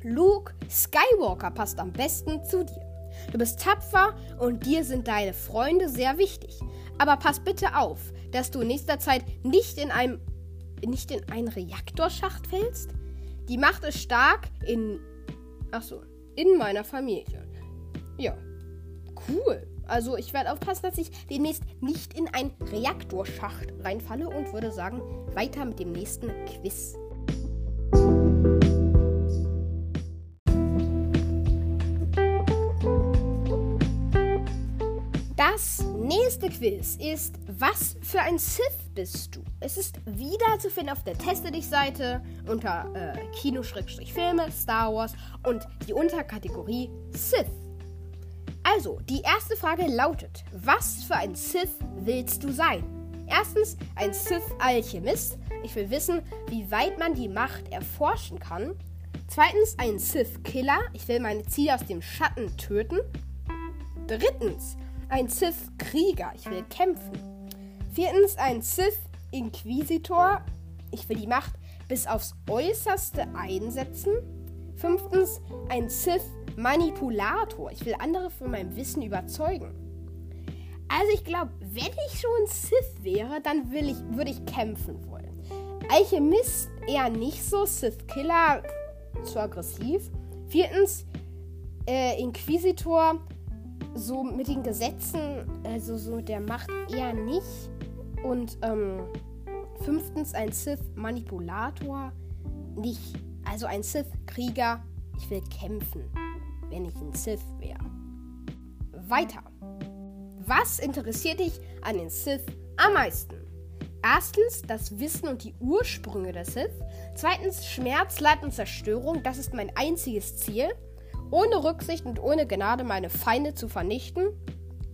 Luke Skywalker passt am besten zu dir. Du bist tapfer und dir sind deine Freunde sehr wichtig. Aber pass bitte auf, dass du in nächster Zeit nicht in einem nicht in einen Reaktorschacht fällst. Die Macht ist stark in Achso, in meiner Familie. Ja. Cool. Also ich werde aufpassen, dass ich demnächst nicht in einen Reaktorschacht reinfalle und würde sagen, weiter mit dem nächsten Quiz. Erste Quiz ist, was für ein Sith bist du? Es ist wieder zu finden auf der Teste dich Seite unter äh, Kino-Filme, Star Wars und die Unterkategorie Sith. Also, die erste Frage lautet, was für ein Sith willst du sein? Erstens, ein Sith-Alchemist. Ich will wissen, wie weit man die Macht erforschen kann. Zweitens, ein Sith-Killer. Ich will meine Ziele aus dem Schatten töten. Drittens, ein Sith-Krieger. Ich will kämpfen. Viertens, ein Sith-Inquisitor. Ich will die Macht bis aufs Äußerste einsetzen. Fünftens, ein Sith-Manipulator. Ich will andere von meinem Wissen überzeugen. Also ich glaube, wenn ich schon Sith wäre, dann ich, würde ich kämpfen wollen. Alchemist eher nicht so, Sith-Killer zu aggressiv. Viertens, äh, Inquisitor so mit den Gesetzen, also so der Macht eher nicht. Und ähm, fünftens ein Sith-Manipulator, nicht. Also ein Sith-Krieger, ich will kämpfen, wenn ich ein Sith wäre. Weiter. Was interessiert dich an den Sith am meisten? Erstens das Wissen und die Ursprünge der Sith. Zweitens Schmerz, Leid und Zerstörung. Das ist mein einziges Ziel ohne Rücksicht und ohne Gnade meine Feinde zu vernichten.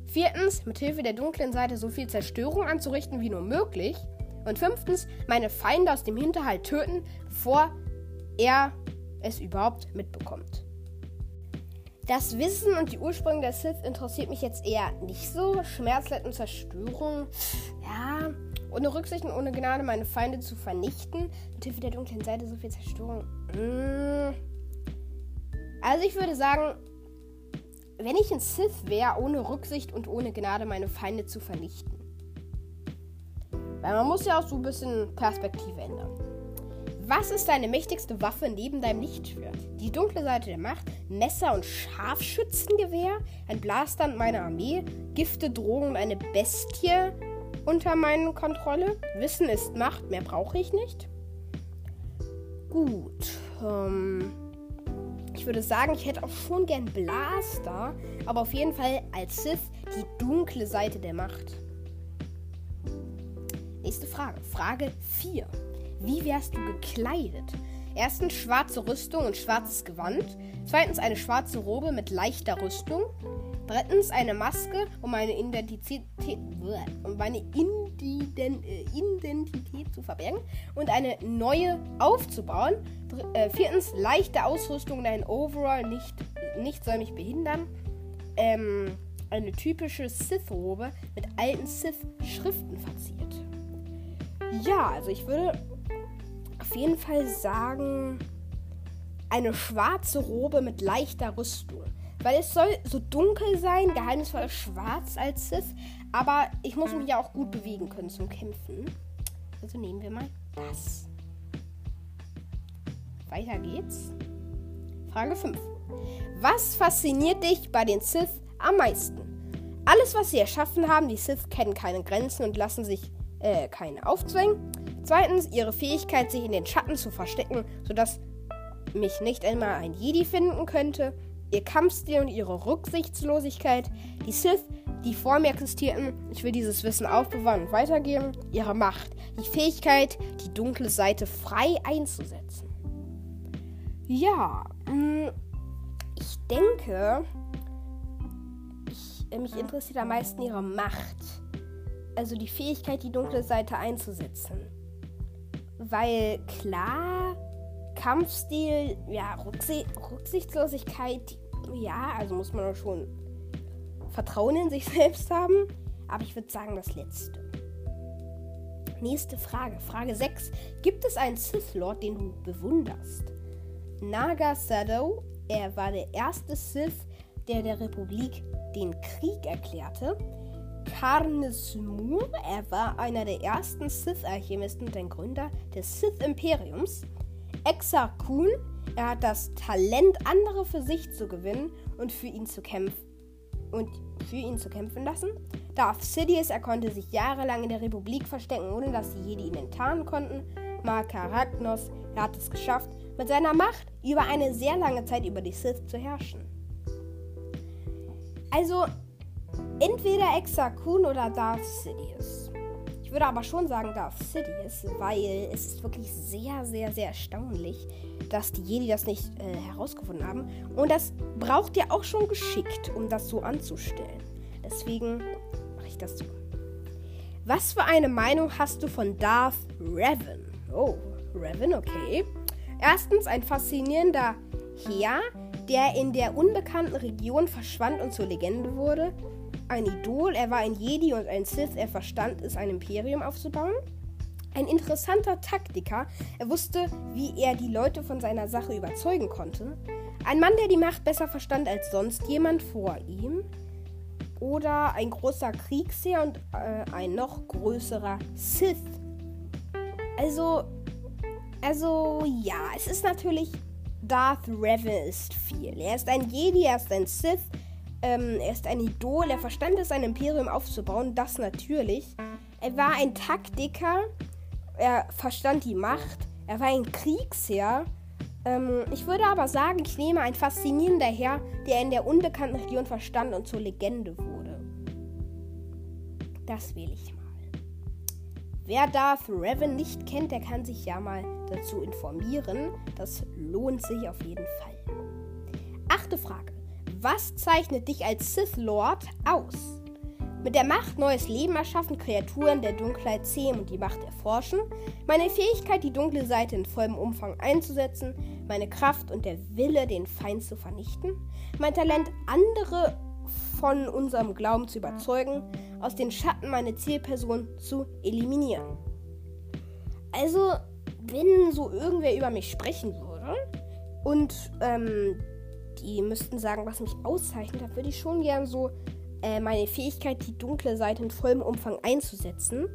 Viertens, mit Hilfe der dunklen Seite so viel Zerstörung anzurichten wie nur möglich. Und fünftens, meine Feinde aus dem Hinterhalt töten, bevor er es überhaupt mitbekommt. Das Wissen und die Ursprünge der Sith interessiert mich jetzt eher nicht so. Schmerzleid und Zerstörung. Ja, ohne Rücksicht und ohne Gnade meine Feinde zu vernichten. Mit Hilfe der dunklen Seite so viel Zerstörung. Mmh. Also ich würde sagen, wenn ich ein Sith wäre, ohne Rücksicht und ohne Gnade meine Feinde zu vernichten. Weil man muss ja auch so ein bisschen Perspektive ändern. Was ist deine mächtigste Waffe neben deinem Lichtschwert? Die dunkle Seite der Macht, Messer und Scharfschützengewehr, ein Blaster und meine Armee, Gifte, Drogen und eine Bestie unter meiner Kontrolle. Wissen ist Macht, mehr brauche ich nicht. Gut. Ähm, ich würde sagen, ich hätte auch schon gern Blaster, aber auf jeden Fall als Sith die dunkle Seite der Macht. Nächste Frage. Frage 4. Wie wärst du gekleidet? Erstens schwarze Rüstung und schwarzes Gewand. Zweitens eine schwarze Robe mit leichter Rüstung. Drittens eine Maske, um meine Identität, um meine äh, Identität zu verbergen und eine neue aufzubauen. Äh, viertens leichte Ausrüstung, dein Overall nicht, nicht soll mich behindern. Ähm, eine typische Sith-Robe mit alten Sith-Schriften verziert. Ja, also ich würde auf jeden Fall sagen, eine schwarze Robe mit leichter Rüstung. Weil es soll so dunkel sein, geheimnisvoll schwarz als Sith. Aber ich muss mich ja auch gut bewegen können zum Kämpfen. Also nehmen wir mal das. Weiter geht's. Frage 5. Was fasziniert dich bei den Sith am meisten? Alles, was sie erschaffen haben, die Sith kennen keine Grenzen und lassen sich äh, keine aufzwängen. Zweitens, ihre Fähigkeit, sich in den Schatten zu verstecken, sodass mich nicht einmal ein Jedi finden könnte ihr Kampfstil und ihre Rücksichtslosigkeit, die Sith, die vor mir existierten, ich will dieses Wissen aufbewahren und weitergeben, ihre Macht, die Fähigkeit, die dunkle Seite frei einzusetzen. Ja, mm, ich denke, ich, äh, mich interessiert am meisten ihre Macht. Also die Fähigkeit, die dunkle Seite einzusetzen. Weil klar, Kampfstil, ja, Rücksichtslosigkeit, ja, also muss man schon Vertrauen in sich selbst haben. Aber ich würde sagen, das letzte. Nächste Frage. Frage 6. Gibt es einen Sith Lord, den du bewunderst? Naga Sado, er war der erste Sith, der der Republik den Krieg erklärte. Karnes Moor, er war einer der ersten Sith-Alchemisten und ein Gründer des Sith-Imperiums. Exar Kun, er hat das Talent, andere für sich zu gewinnen und für ihn zu kämpfen und für ihn zu kämpfen lassen. Darth Sidious, er konnte sich jahrelang in der Republik verstecken, ohne dass die Jedi ihn enttarnen konnten. Marka Ragnos, er hat es geschafft, mit seiner Macht über eine sehr lange Zeit über die Sith zu herrschen. Also, entweder Exakun oder Darth Sidious. Ich würde aber schon sagen Darth Sidious, weil es ist wirklich sehr, sehr, sehr erstaunlich, dass die Jedi das nicht äh, herausgefunden haben. Und das braucht ja auch schon geschickt, um das so anzustellen. Deswegen mache ich das so. Was für eine Meinung hast du von Darth Revan? Oh, Revan, okay. Erstens ein faszinierender Herr, der in der unbekannten Region verschwand und zur Legende wurde. Ein Idol, er war ein Jedi und ein Sith, er verstand es, ein Imperium aufzubauen. Ein interessanter Taktiker, er wusste, wie er die Leute von seiner Sache überzeugen konnte. Ein Mann, der die Macht besser verstand als sonst jemand vor ihm. Oder ein großer Kriegsherr und äh, ein noch größerer Sith. Also, also ja, es ist natürlich Darth Revan ist viel. Er ist ein Jedi, er ist ein Sith, ähm, er ist ein Idol, er verstand es, ein Imperium aufzubauen, das natürlich. Er war ein Taktiker, er verstand die Macht, er war ein Kriegsherr. Ähm, ich würde aber sagen, ich nehme ein faszinierender Herr, der in der unbekannten Region verstand und zur Legende wurde. Das wähle ich mal. Wer Darth Revan nicht kennt, der kann sich ja mal dazu informieren. Das lohnt sich auf jeden Fall. Achte. Was zeichnet dich als Sith Lord aus? Mit der Macht neues Leben erschaffen, Kreaturen der Dunkelheit zähmen und die Macht erforschen, meine Fähigkeit, die dunkle Seite in vollem Umfang einzusetzen, meine Kraft und der Wille, den Feind zu vernichten, mein Talent, andere von unserem Glauben zu überzeugen, aus den Schatten meine Zielperson zu eliminieren. Also, wenn so irgendwer über mich sprechen würde und ähm, die müssten sagen, was mich auszeichnet, dann würde ich schon gern so äh, meine Fähigkeit, die dunkle Seite in vollem Umfang einzusetzen.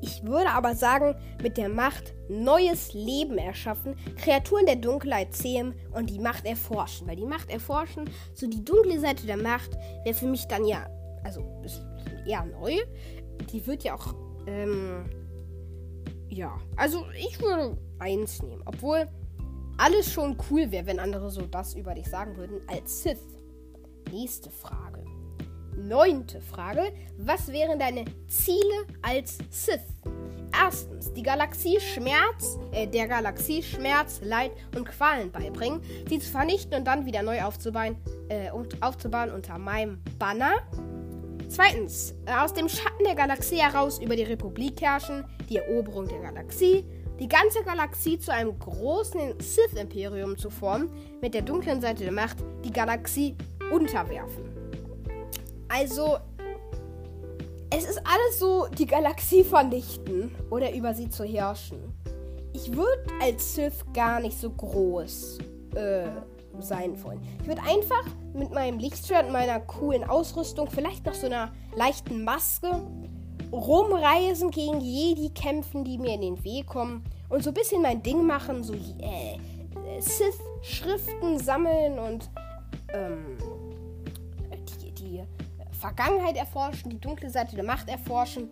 Ich würde aber sagen, mit der Macht neues Leben erschaffen, Kreaturen der Dunkelheit zähmen und die Macht erforschen. Weil die Macht erforschen, so die dunkle Seite der Macht, wäre für mich dann ja, also ist eher neu. Die wird ja auch, ähm, ja, also ich würde eins nehmen. Obwohl alles schon cool wäre, wenn andere so das über dich sagen würden, als Sith. Nächste Frage. Neunte Frage. Was wären deine Ziele als Sith? Erstens, die Galaxie Schmerz, äh, der Galaxie Schmerz, Leid und Qualen beibringen, sie zu vernichten und dann wieder neu aufzubauen, äh, aufzubauen unter meinem Banner. Zweitens, aus dem Schatten der Galaxie heraus über die Republik herrschen, die Eroberung der Galaxie, die ganze Galaxie zu einem großen Sith-Imperium zu formen, mit der dunklen Seite der Macht die Galaxie unterwerfen. Also, es ist alles so, die Galaxie vernichten oder über sie zu herrschen. Ich würde als Sith gar nicht so groß äh, sein wollen. Ich würde einfach mit meinem Lichtschwert meiner coolen Ausrüstung, vielleicht noch so einer leichten Maske, rumreisen, gegen Jedi kämpfen, die mir in den Weg kommen und so ein bisschen mein Ding machen, so äh, Sith-Schriften sammeln und ähm, Vergangenheit erforschen, die dunkle Seite der Macht erforschen.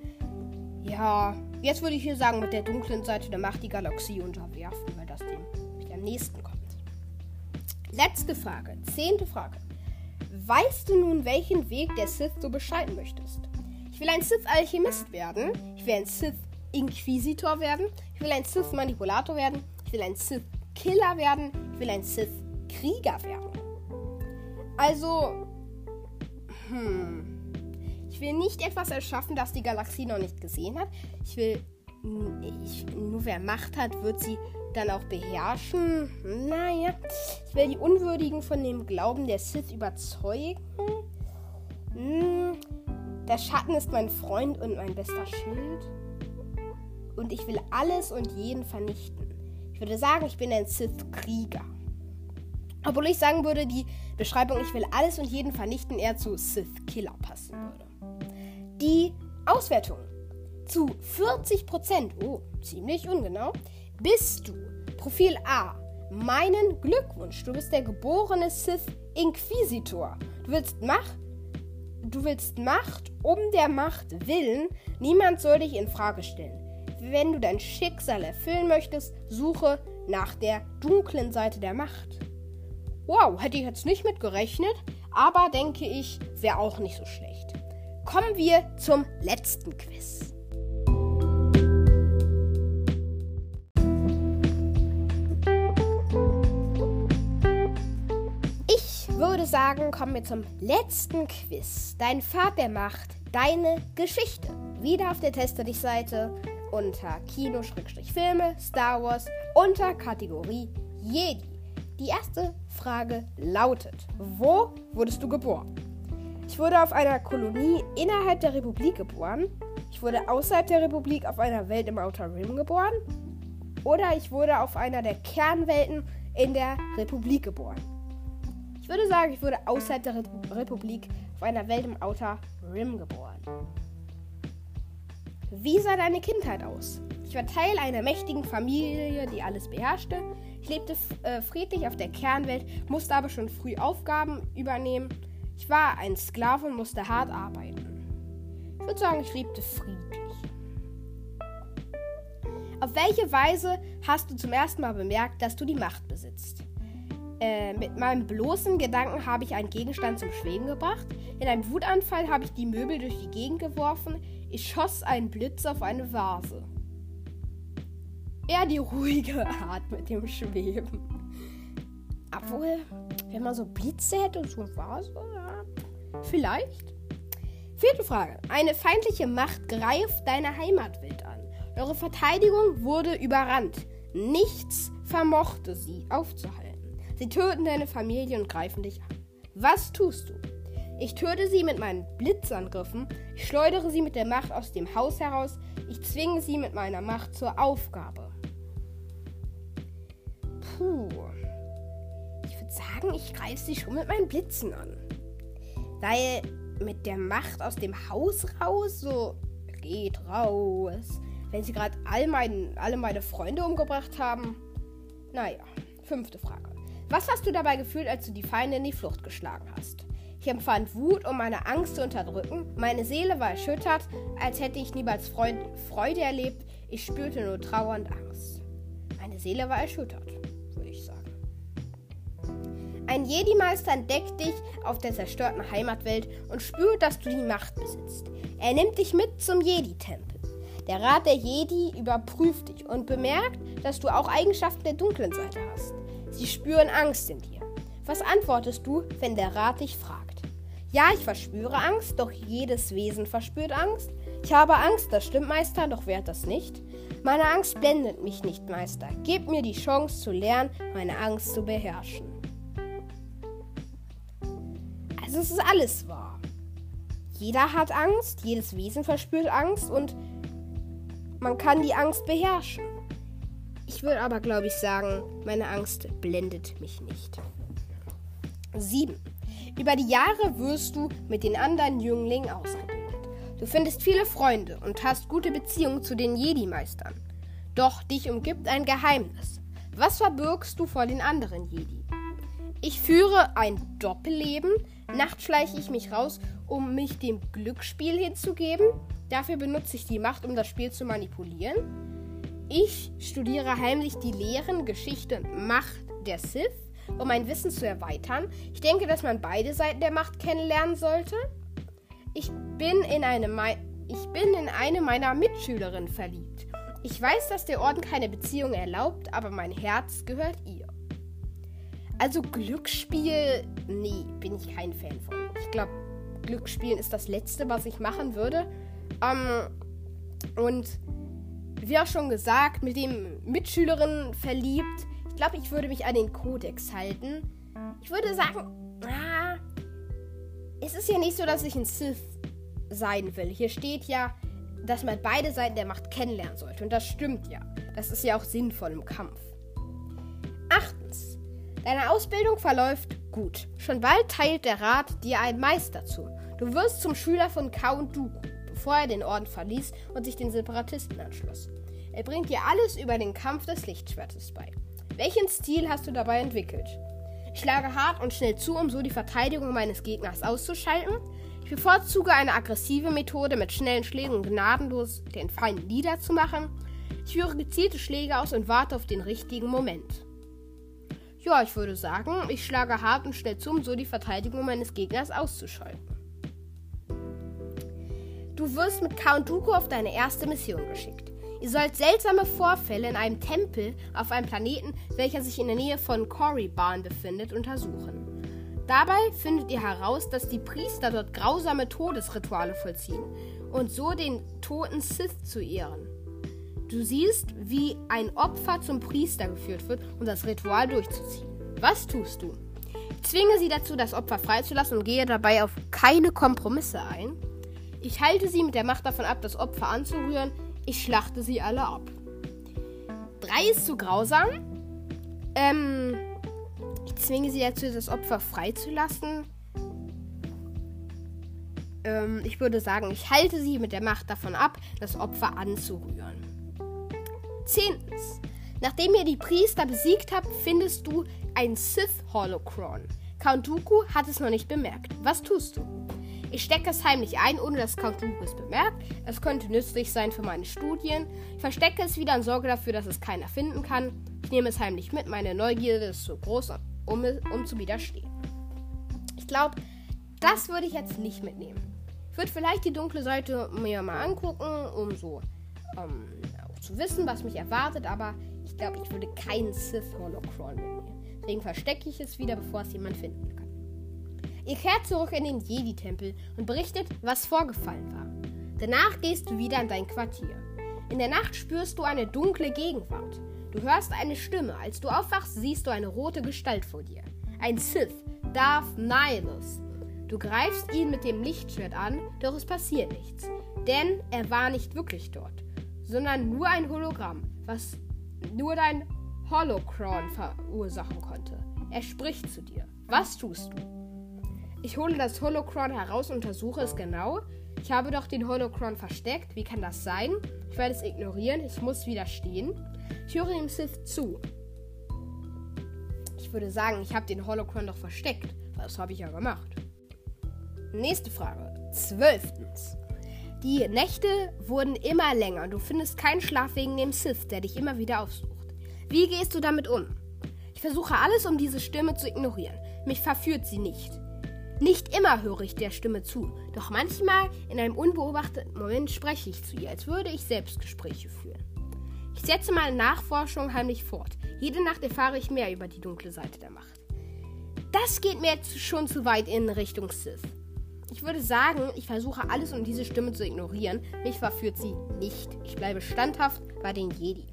Ja, jetzt würde ich hier sagen, mit der dunklen Seite der Macht die Galaxie unterwerfen, weil das dem am nächsten kommt. Letzte Frage, zehnte Frage. Weißt du nun, welchen Weg der Sith du beschreiten möchtest? Ich will ein Sith-Alchemist werden. Ich will ein Sith-Inquisitor werden. Ich will ein Sith-Manipulator werden. Ich will ein Sith-Killer werden. Ich will ein Sith-Krieger werden. Also, hm. Ich will nicht etwas erschaffen, das die Galaxie noch nicht gesehen hat. Ich will. Ich, nur wer Macht hat, wird sie dann auch beherrschen. Naja. Ich will die Unwürdigen von dem Glauben der Sith überzeugen. Hm. Der Schatten ist mein Freund und mein bester Schild. Und ich will alles und jeden vernichten. Ich würde sagen, ich bin ein Sith-Krieger. Obwohl ich sagen würde, die Beschreibung, ich will alles und jeden vernichten, eher zu Sith Killer passen würde. Die Auswertung. Zu 40%, oh, ziemlich ungenau, bist du Profil A. Meinen Glückwunsch, du bist der geborene Sith Inquisitor. Du willst Macht, du willst Macht um der Macht willen. Niemand soll dich in Frage stellen. Wenn du dein Schicksal erfüllen möchtest, suche nach der dunklen Seite der Macht. Wow, hätte ich jetzt nicht mit gerechnet. aber denke ich, wäre auch nicht so schlecht. Kommen wir zum letzten Quiz. Würde sagen, kommen wir zum letzten Quiz. Dein Pfad der Macht, deine Geschichte. Wieder auf der Teste dich Seite unter Kino-Filme, Star Wars, unter Kategorie Jedi. Die erste Frage lautet: Wo wurdest du geboren? Ich wurde auf einer Kolonie innerhalb der Republik geboren. Ich wurde außerhalb der Republik auf einer Welt im Outer Rim geboren. Oder ich wurde auf einer der Kernwelten in der Republik geboren. Ich würde sagen, ich wurde außerhalb der Republik auf einer Welt im Outer Rim geboren. Wie sah deine Kindheit aus? Ich war Teil einer mächtigen Familie, die alles beherrschte. Ich lebte äh, friedlich auf der Kernwelt, musste aber schon früh Aufgaben übernehmen. Ich war ein Sklave und musste hart arbeiten. Ich würde sagen, ich lebte friedlich. Auf welche Weise hast du zum ersten Mal bemerkt, dass du die Macht besitzt? Äh, mit meinem bloßen Gedanken habe ich einen Gegenstand zum Schweben gebracht. In einem Wutanfall habe ich die Möbel durch die Gegend geworfen. Ich schoss einen Blitz auf eine Vase. Eher die ruhige Art mit dem Schweben. Obwohl, wenn man so Blitze hätte und so eine Vase, ja, vielleicht. Vierte Frage. Eine feindliche Macht greift deine Heimatwelt an. Eure Verteidigung wurde überrannt. Nichts vermochte sie aufzuhalten. Sie töten deine Familie und greifen dich an. Was tust du? Ich töte sie mit meinen Blitzangriffen, ich schleudere sie mit der Macht aus dem Haus heraus, ich zwinge sie mit meiner Macht zur Aufgabe. Puh. Ich würde sagen, ich greife sie schon mit meinen Blitzen an. Weil mit der Macht aus dem Haus raus, so geht raus. Wenn sie gerade all mein, alle meine Freunde umgebracht haben. Naja, fünfte Frage. Was hast du dabei gefühlt, als du die Feinde in die Flucht geschlagen hast? Ich empfand Wut, um meine Angst zu unterdrücken. Meine Seele war erschüttert, als hätte ich niemals Freud Freude erlebt. Ich spürte nur Trauer und Angst. Meine Seele war erschüttert, würde ich sagen. Ein Jedi-Meister entdeckt dich auf der zerstörten Heimatwelt und spürt, dass du die Macht besitzt. Er nimmt dich mit zum Jedi-Tempel. Der Rat der Jedi überprüft dich und bemerkt, dass du auch Eigenschaften der dunklen Seite hast. Sie spüren Angst in dir. Was antwortest du, wenn der Rat dich fragt? Ja, ich verspüre Angst, doch jedes Wesen verspürt Angst. Ich habe Angst, das stimmt, Meister, doch wert das nicht. Meine Angst blendet mich nicht, Meister. Gib mir die Chance zu lernen, meine Angst zu beherrschen. Also es ist alles wahr. Jeder hat Angst, jedes Wesen verspürt Angst und man kann die Angst beherrschen. Ich würde aber, glaube ich, sagen, meine Angst blendet mich nicht. 7. Über die Jahre wirst du mit den anderen Jünglingen ausgebildet. Du findest viele Freunde und hast gute Beziehungen zu den Jedi-Meistern. Doch dich umgibt ein Geheimnis. Was verbirgst du vor den anderen Jedi? Ich führe ein Doppelleben. Nachts schleiche ich mich raus, um mich dem Glücksspiel hinzugeben. Dafür benutze ich die Macht, um das Spiel zu manipulieren. Ich studiere heimlich die Lehren, Geschichte und Macht der Sith um mein Wissen zu erweitern. Ich denke, dass man beide Seiten der Macht kennenlernen sollte. Ich bin in eine, ich bin in eine meiner Mitschülerinnen verliebt. Ich weiß, dass der Orden keine Beziehung erlaubt, aber mein Herz gehört ihr. Also Glücksspiel, nee, bin ich kein Fan von. Ich glaube, Glücksspielen ist das Letzte, was ich machen würde. Ähm, und wie auch schon gesagt, mit dem Mitschülerinnen verliebt ich glaube, ich würde mich an den Kodex halten. Ich würde sagen, ah, es ist ja nicht so, dass ich ein Sith sein will. Hier steht ja, dass man beide Seiten der Macht kennenlernen sollte. Und das stimmt ja. Das ist ja auch sinnvoll im Kampf. Achtens. Deine Ausbildung verläuft gut. Schon bald teilt der Rat dir einen Meister zu. Du wirst zum Schüler von Count Dooku, bevor er den Orden verließ und sich den Separatisten anschloss. Er bringt dir alles über den Kampf des Lichtschwertes bei. Welchen Stil hast du dabei entwickelt? Ich schlage hart und schnell zu, um so die Verteidigung meines Gegners auszuschalten. Ich bevorzuge eine aggressive Methode mit schnellen Schlägen gnadenlos den Feind niederzumachen. Ich führe gezielte Schläge aus und warte auf den richtigen Moment. Ja, ich würde sagen, ich schlage hart und schnell zu, um so die Verteidigung meines Gegners auszuschalten. Du wirst mit Count Dooku auf deine erste Mission geschickt. Ihr sollt seltsame Vorfälle in einem Tempel auf einem Planeten, welcher sich in der Nähe von Korriban befindet, untersuchen. Dabei findet ihr heraus, dass die Priester dort grausame Todesrituale vollziehen und so den toten Sith zu ehren. Du siehst, wie ein Opfer zum Priester geführt wird, um das Ritual durchzuziehen. Was tust du? Zwinge sie dazu, das Opfer freizulassen und gehe dabei auf keine Kompromisse ein. Ich halte sie mit der Macht davon ab, das Opfer anzurühren. Ich schlachte sie alle ab. Drei ist zu grausam. Ähm, ich zwinge sie dazu, das Opfer freizulassen. Ähm, ich würde sagen, ich halte sie mit der Macht davon ab, das Opfer anzurühren. Zehntens. Nachdem ihr die Priester besiegt habt, findest du ein Sith Holocron. Count Dooku hat es noch nicht bemerkt. Was tust du? Ich stecke es heimlich ein, ohne dass Count es bemerkt. Es könnte nützlich sein für meine Studien. Ich verstecke es wieder und sorge dafür, dass es keiner finden kann. Ich nehme es heimlich mit. Meine Neugierde ist zu groß, um, um zu widerstehen. Ich glaube, das würde ich jetzt nicht mitnehmen. Ich würde vielleicht die dunkle Seite mir mal angucken, um so ähm, zu wissen, was mich erwartet, aber ich glaube, ich würde keinen Sith Holocron mitnehmen. Deswegen verstecke ich es wieder, bevor es jemand finden kann. Ihr kehrt zurück in den Jedi-Tempel und berichtet, was vorgefallen war. Danach gehst du wieder in dein Quartier. In der Nacht spürst du eine dunkle Gegenwart. Du hörst eine Stimme. Als du aufwachst, siehst du eine rote Gestalt vor dir. Ein Sith, Darth Nihilus. Du greifst ihn mit dem Lichtschwert an, doch es passiert nichts. Denn er war nicht wirklich dort sondern nur ein Hologramm, was nur dein Holocron verursachen konnte. Er spricht zu dir. Was tust du? Ich hole das Holocron heraus und untersuche es genau. Ich habe doch den Holocron versteckt. Wie kann das sein? Ich werde es ignorieren. Ich muss widerstehen. Ich höre dem Sith zu. Ich würde sagen, ich habe den Holocron doch versteckt. Das habe ich ja gemacht. Nächste Frage. Zwölftens. Die Nächte wurden immer länger. Du findest keinen Schlaf wegen dem Sith, der dich immer wieder aufsucht. Wie gehst du damit um? Ich versuche alles, um diese Stimme zu ignorieren. Mich verführt sie nicht. Nicht immer höre ich der Stimme zu, doch manchmal in einem unbeobachteten Moment spreche ich zu ihr, als würde ich Selbstgespräche führen. Ich setze meine Nachforschung heimlich fort. Jede Nacht erfahre ich mehr über die dunkle Seite der Macht. Das geht mir jetzt schon zu weit in Richtung Sith. Ich würde sagen, ich versuche alles, um diese Stimme zu ignorieren. Mich verführt sie nicht. Ich bleibe standhaft bei den Jedi.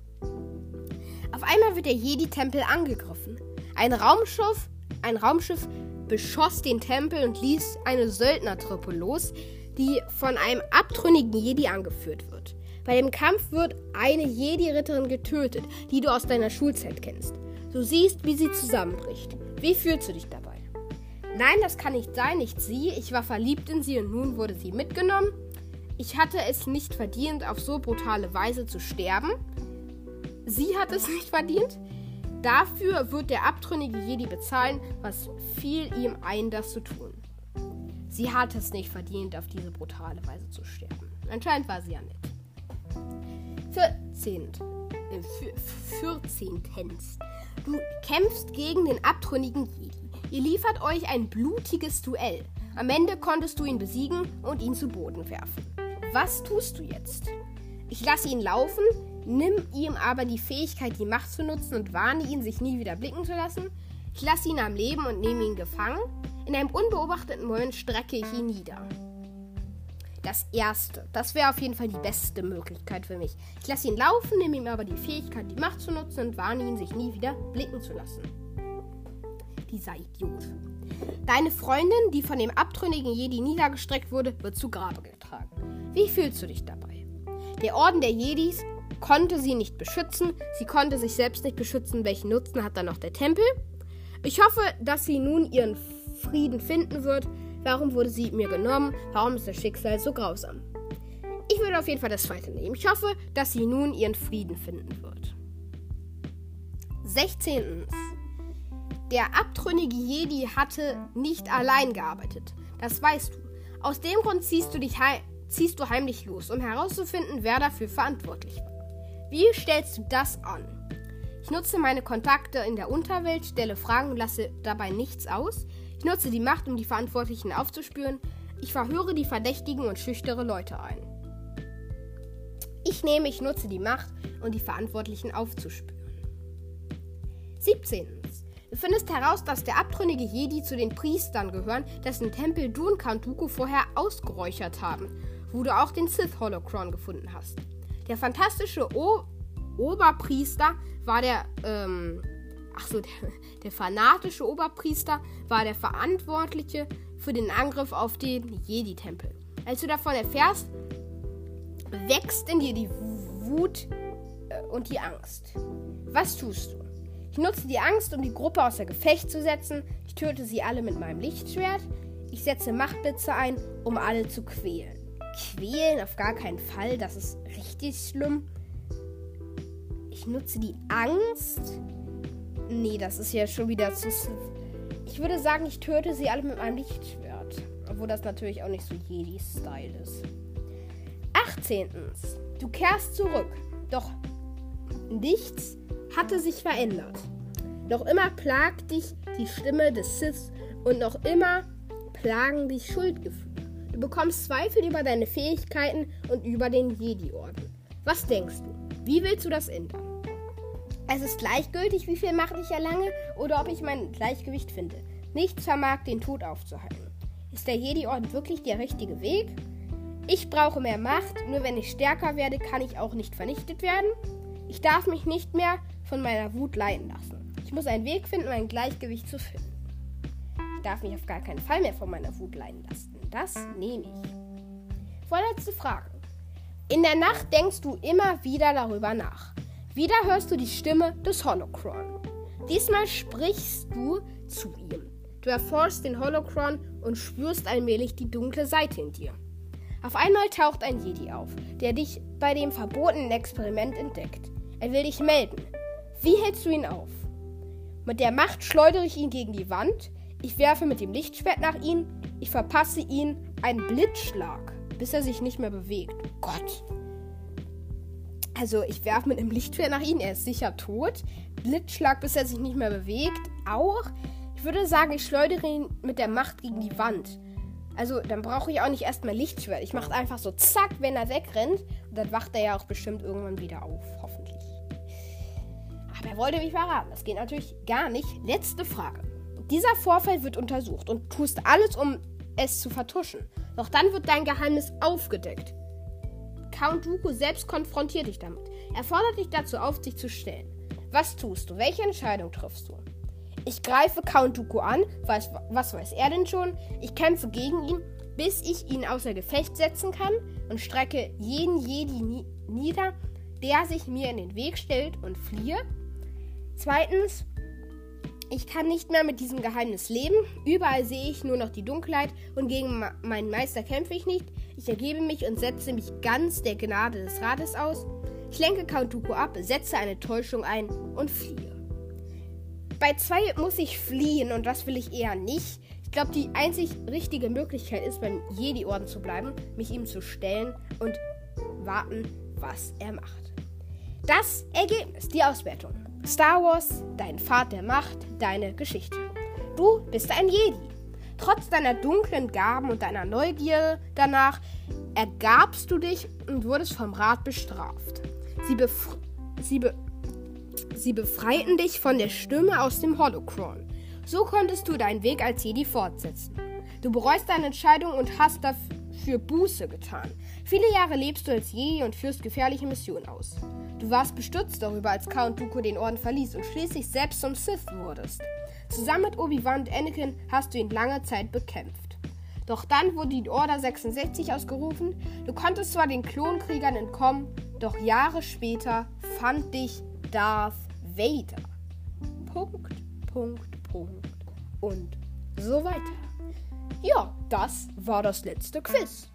Auf einmal wird der Jedi-Tempel angegriffen. Ein Raumschiff, ein Raumschiff beschoss den Tempel und ließ eine Söldnertruppe los, die von einem abtrünnigen Jedi angeführt wird. Bei dem Kampf wird eine Jedi-Ritterin getötet, die du aus deiner Schulzeit kennst. Du siehst, wie sie zusammenbricht. Wie fühlst du dich dabei? Nein, das kann nicht sein, nicht sie. Ich war verliebt in sie und nun wurde sie mitgenommen. Ich hatte es nicht verdient, auf so brutale Weise zu sterben. Sie hat es nicht verdient. Dafür wird der abtrünnige Jedi bezahlen, was fiel ihm ein, das zu tun. Sie hat es nicht verdient, auf diese brutale Weise zu sterben. Anscheinend war sie ja nett. 14. Äh, 14. Du kämpfst gegen den abtrünnigen Jedi. Ihr liefert euch ein blutiges Duell. Am Ende konntest du ihn besiegen und ihn zu Boden werfen. Was tust du jetzt? Ich lasse ihn laufen, nimm ihm aber die Fähigkeit, die Macht zu nutzen und warne ihn, sich nie wieder blicken zu lassen. Ich lasse ihn am Leben und nehme ihn gefangen. In einem unbeobachteten Moment strecke ich ihn nieder. Das erste. Das wäre auf jeden Fall die beste Möglichkeit für mich. Ich lasse ihn laufen, nehme ihm aber die Fähigkeit, die Macht zu nutzen und warne ihn, sich nie wieder blicken zu lassen dieser Idiot. Deine Freundin, die von dem abtrünnigen Jedi niedergestreckt wurde, wird zu Grabe getragen. Wie fühlst du dich dabei? Der Orden der Jedis konnte sie nicht beschützen, sie konnte sich selbst nicht beschützen. Welchen Nutzen hat dann noch der Tempel? Ich hoffe, dass sie nun ihren Frieden finden wird. Warum wurde sie mir genommen? Warum ist das Schicksal so grausam? Ich würde auf jeden Fall das zweite nehmen. Ich hoffe, dass sie nun ihren Frieden finden wird. 16. Der abtrünnige Jedi hatte nicht allein gearbeitet. Das weißt du. Aus dem Grund ziehst du, dich ziehst du heimlich los, um herauszufinden, wer dafür verantwortlich war. Wie stellst du das an? Ich nutze meine Kontakte in der Unterwelt, stelle Fragen und lasse dabei nichts aus. Ich nutze die Macht, um die Verantwortlichen aufzuspüren. Ich verhöre die Verdächtigen und schüchtere Leute ein. Ich nehme, ich nutze die Macht, um die Verantwortlichen aufzuspüren. 17. Du findest heraus, dass der abtrünnige Jedi zu den Priestern gehören, dessen Tempel du und Dooku vorher ausgeräuchert haben, wo du auch den Sith Holocron gefunden hast. Der fantastische o Oberpriester war der, ähm, ach so, der, der fanatische Oberpriester war der Verantwortliche für den Angriff auf den Jedi-Tempel. Als du davon erfährst, wächst in dir die Wut äh, und die Angst. Was tust du? Ich nutze die Angst, um die Gruppe außer Gefecht zu setzen. Ich töte sie alle mit meinem Lichtschwert. Ich setze Machtblitze ein, um alle zu quälen. Quälen auf gar keinen Fall, das ist richtig schlimm. Ich nutze die Angst. Nee, das ist ja schon wieder zu. Ich würde sagen, ich töte sie alle mit meinem Lichtschwert. Obwohl das natürlich auch nicht so Jedi-Style ist. 18. Du kehrst zurück. Doch nichts hatte sich verändert. Noch immer plagt dich die Stimme des Siths und noch immer plagen dich Schuldgefühle. Du bekommst Zweifel über deine Fähigkeiten und über den Jedi-Orden. Was denkst du? Wie willst du das ändern? Es ist gleichgültig, wie viel Macht ich erlange oder ob ich mein Gleichgewicht finde. Nichts vermag den Tod aufzuhalten. Ist der Jedi-Orden wirklich der richtige Weg? Ich brauche mehr Macht, nur wenn ich stärker werde, kann ich auch nicht vernichtet werden. Ich darf mich nicht mehr von meiner Wut leiden lassen. Ich muss einen Weg finden, mein Gleichgewicht zu finden. Ich darf mich auf gar keinen Fall mehr von meiner Wut leiden lassen. Das nehme ich. Vorletzte Frage. In der Nacht denkst du immer wieder darüber nach. Wieder hörst du die Stimme des Holocron. Diesmal sprichst du zu ihm. Du erforschst den Holocron und spürst allmählich die dunkle Seite in dir. Auf einmal taucht ein Jedi auf, der dich bei dem verbotenen Experiment entdeckt. Er will dich melden. Wie hältst du ihn auf? Mit der Macht schleudere ich ihn gegen die Wand. Ich werfe mit dem Lichtschwert nach ihm. Ich verpasse ihn einen Blitzschlag, bis er sich nicht mehr bewegt. Oh Gott. Also ich werfe mit dem Lichtschwert nach ihm. Er ist sicher tot. Blitzschlag, bis er sich nicht mehr bewegt. Auch. Ich würde sagen, ich schleudere ihn mit der Macht gegen die Wand. Also, dann brauche ich auch nicht erstmal Lichtschwert. Ich mache einfach so zack, wenn er wegrennt. Und dann wacht er ja auch bestimmt irgendwann wieder auf. Hoffentlich. Aber er wollte mich verraten. Das geht natürlich gar nicht. Letzte Frage. Dieser Vorfall wird untersucht und tust alles, um es zu vertuschen. Doch dann wird dein Geheimnis aufgedeckt. Count Dooku selbst konfrontiert dich damit. Er fordert dich dazu auf, sich zu stellen. Was tust du? Welche Entscheidung triffst du? Ich greife Count Dooku an. Was, was weiß er denn schon? Ich kämpfe gegen ihn, bis ich ihn außer Gefecht setzen kann und strecke jeden Jedi ni nieder, der sich mir in den Weg stellt und fliehe. Zweitens, ich kann nicht mehr mit diesem Geheimnis leben. Überall sehe ich nur noch die Dunkelheit und gegen meinen Meister kämpfe ich nicht. Ich ergebe mich und setze mich ganz der Gnade des Rates aus. Ich lenke Dooku ab, setze eine Täuschung ein und fliehe. Bei zwei muss ich fliehen und das will ich eher nicht. Ich glaube, die einzig richtige Möglichkeit ist, beim Jedi-Orden zu bleiben, mich ihm zu stellen und warten, was er macht. Das Ergebnis, die Auswertung. Star Wars, dein Pfad der Macht, deine Geschichte. Du bist ein Jedi. Trotz deiner dunklen Gaben und deiner Neugier danach ergabst du dich und wurdest vom Rat bestraft. Sie, bef sie, be Sie befreiten dich von der Stimme aus dem Holocron. So konntest du deinen Weg als Jedi fortsetzen. Du bereust deine Entscheidung und hast dafür Buße getan. Viele Jahre lebst du als Jedi und führst gefährliche Missionen aus. Du warst bestürzt darüber, als Count Dooku den Orden verließ und schließlich selbst zum Sith wurdest. Zusammen mit Obi-Wan und Anakin hast du ihn lange Zeit bekämpft. Doch dann wurde die Order 66 ausgerufen. Du konntest zwar den Klonkriegern entkommen, doch Jahre später fand dich Darth Vader. Punkt, Punkt, Punkt und so weiter. Ja, das war das letzte Quiz.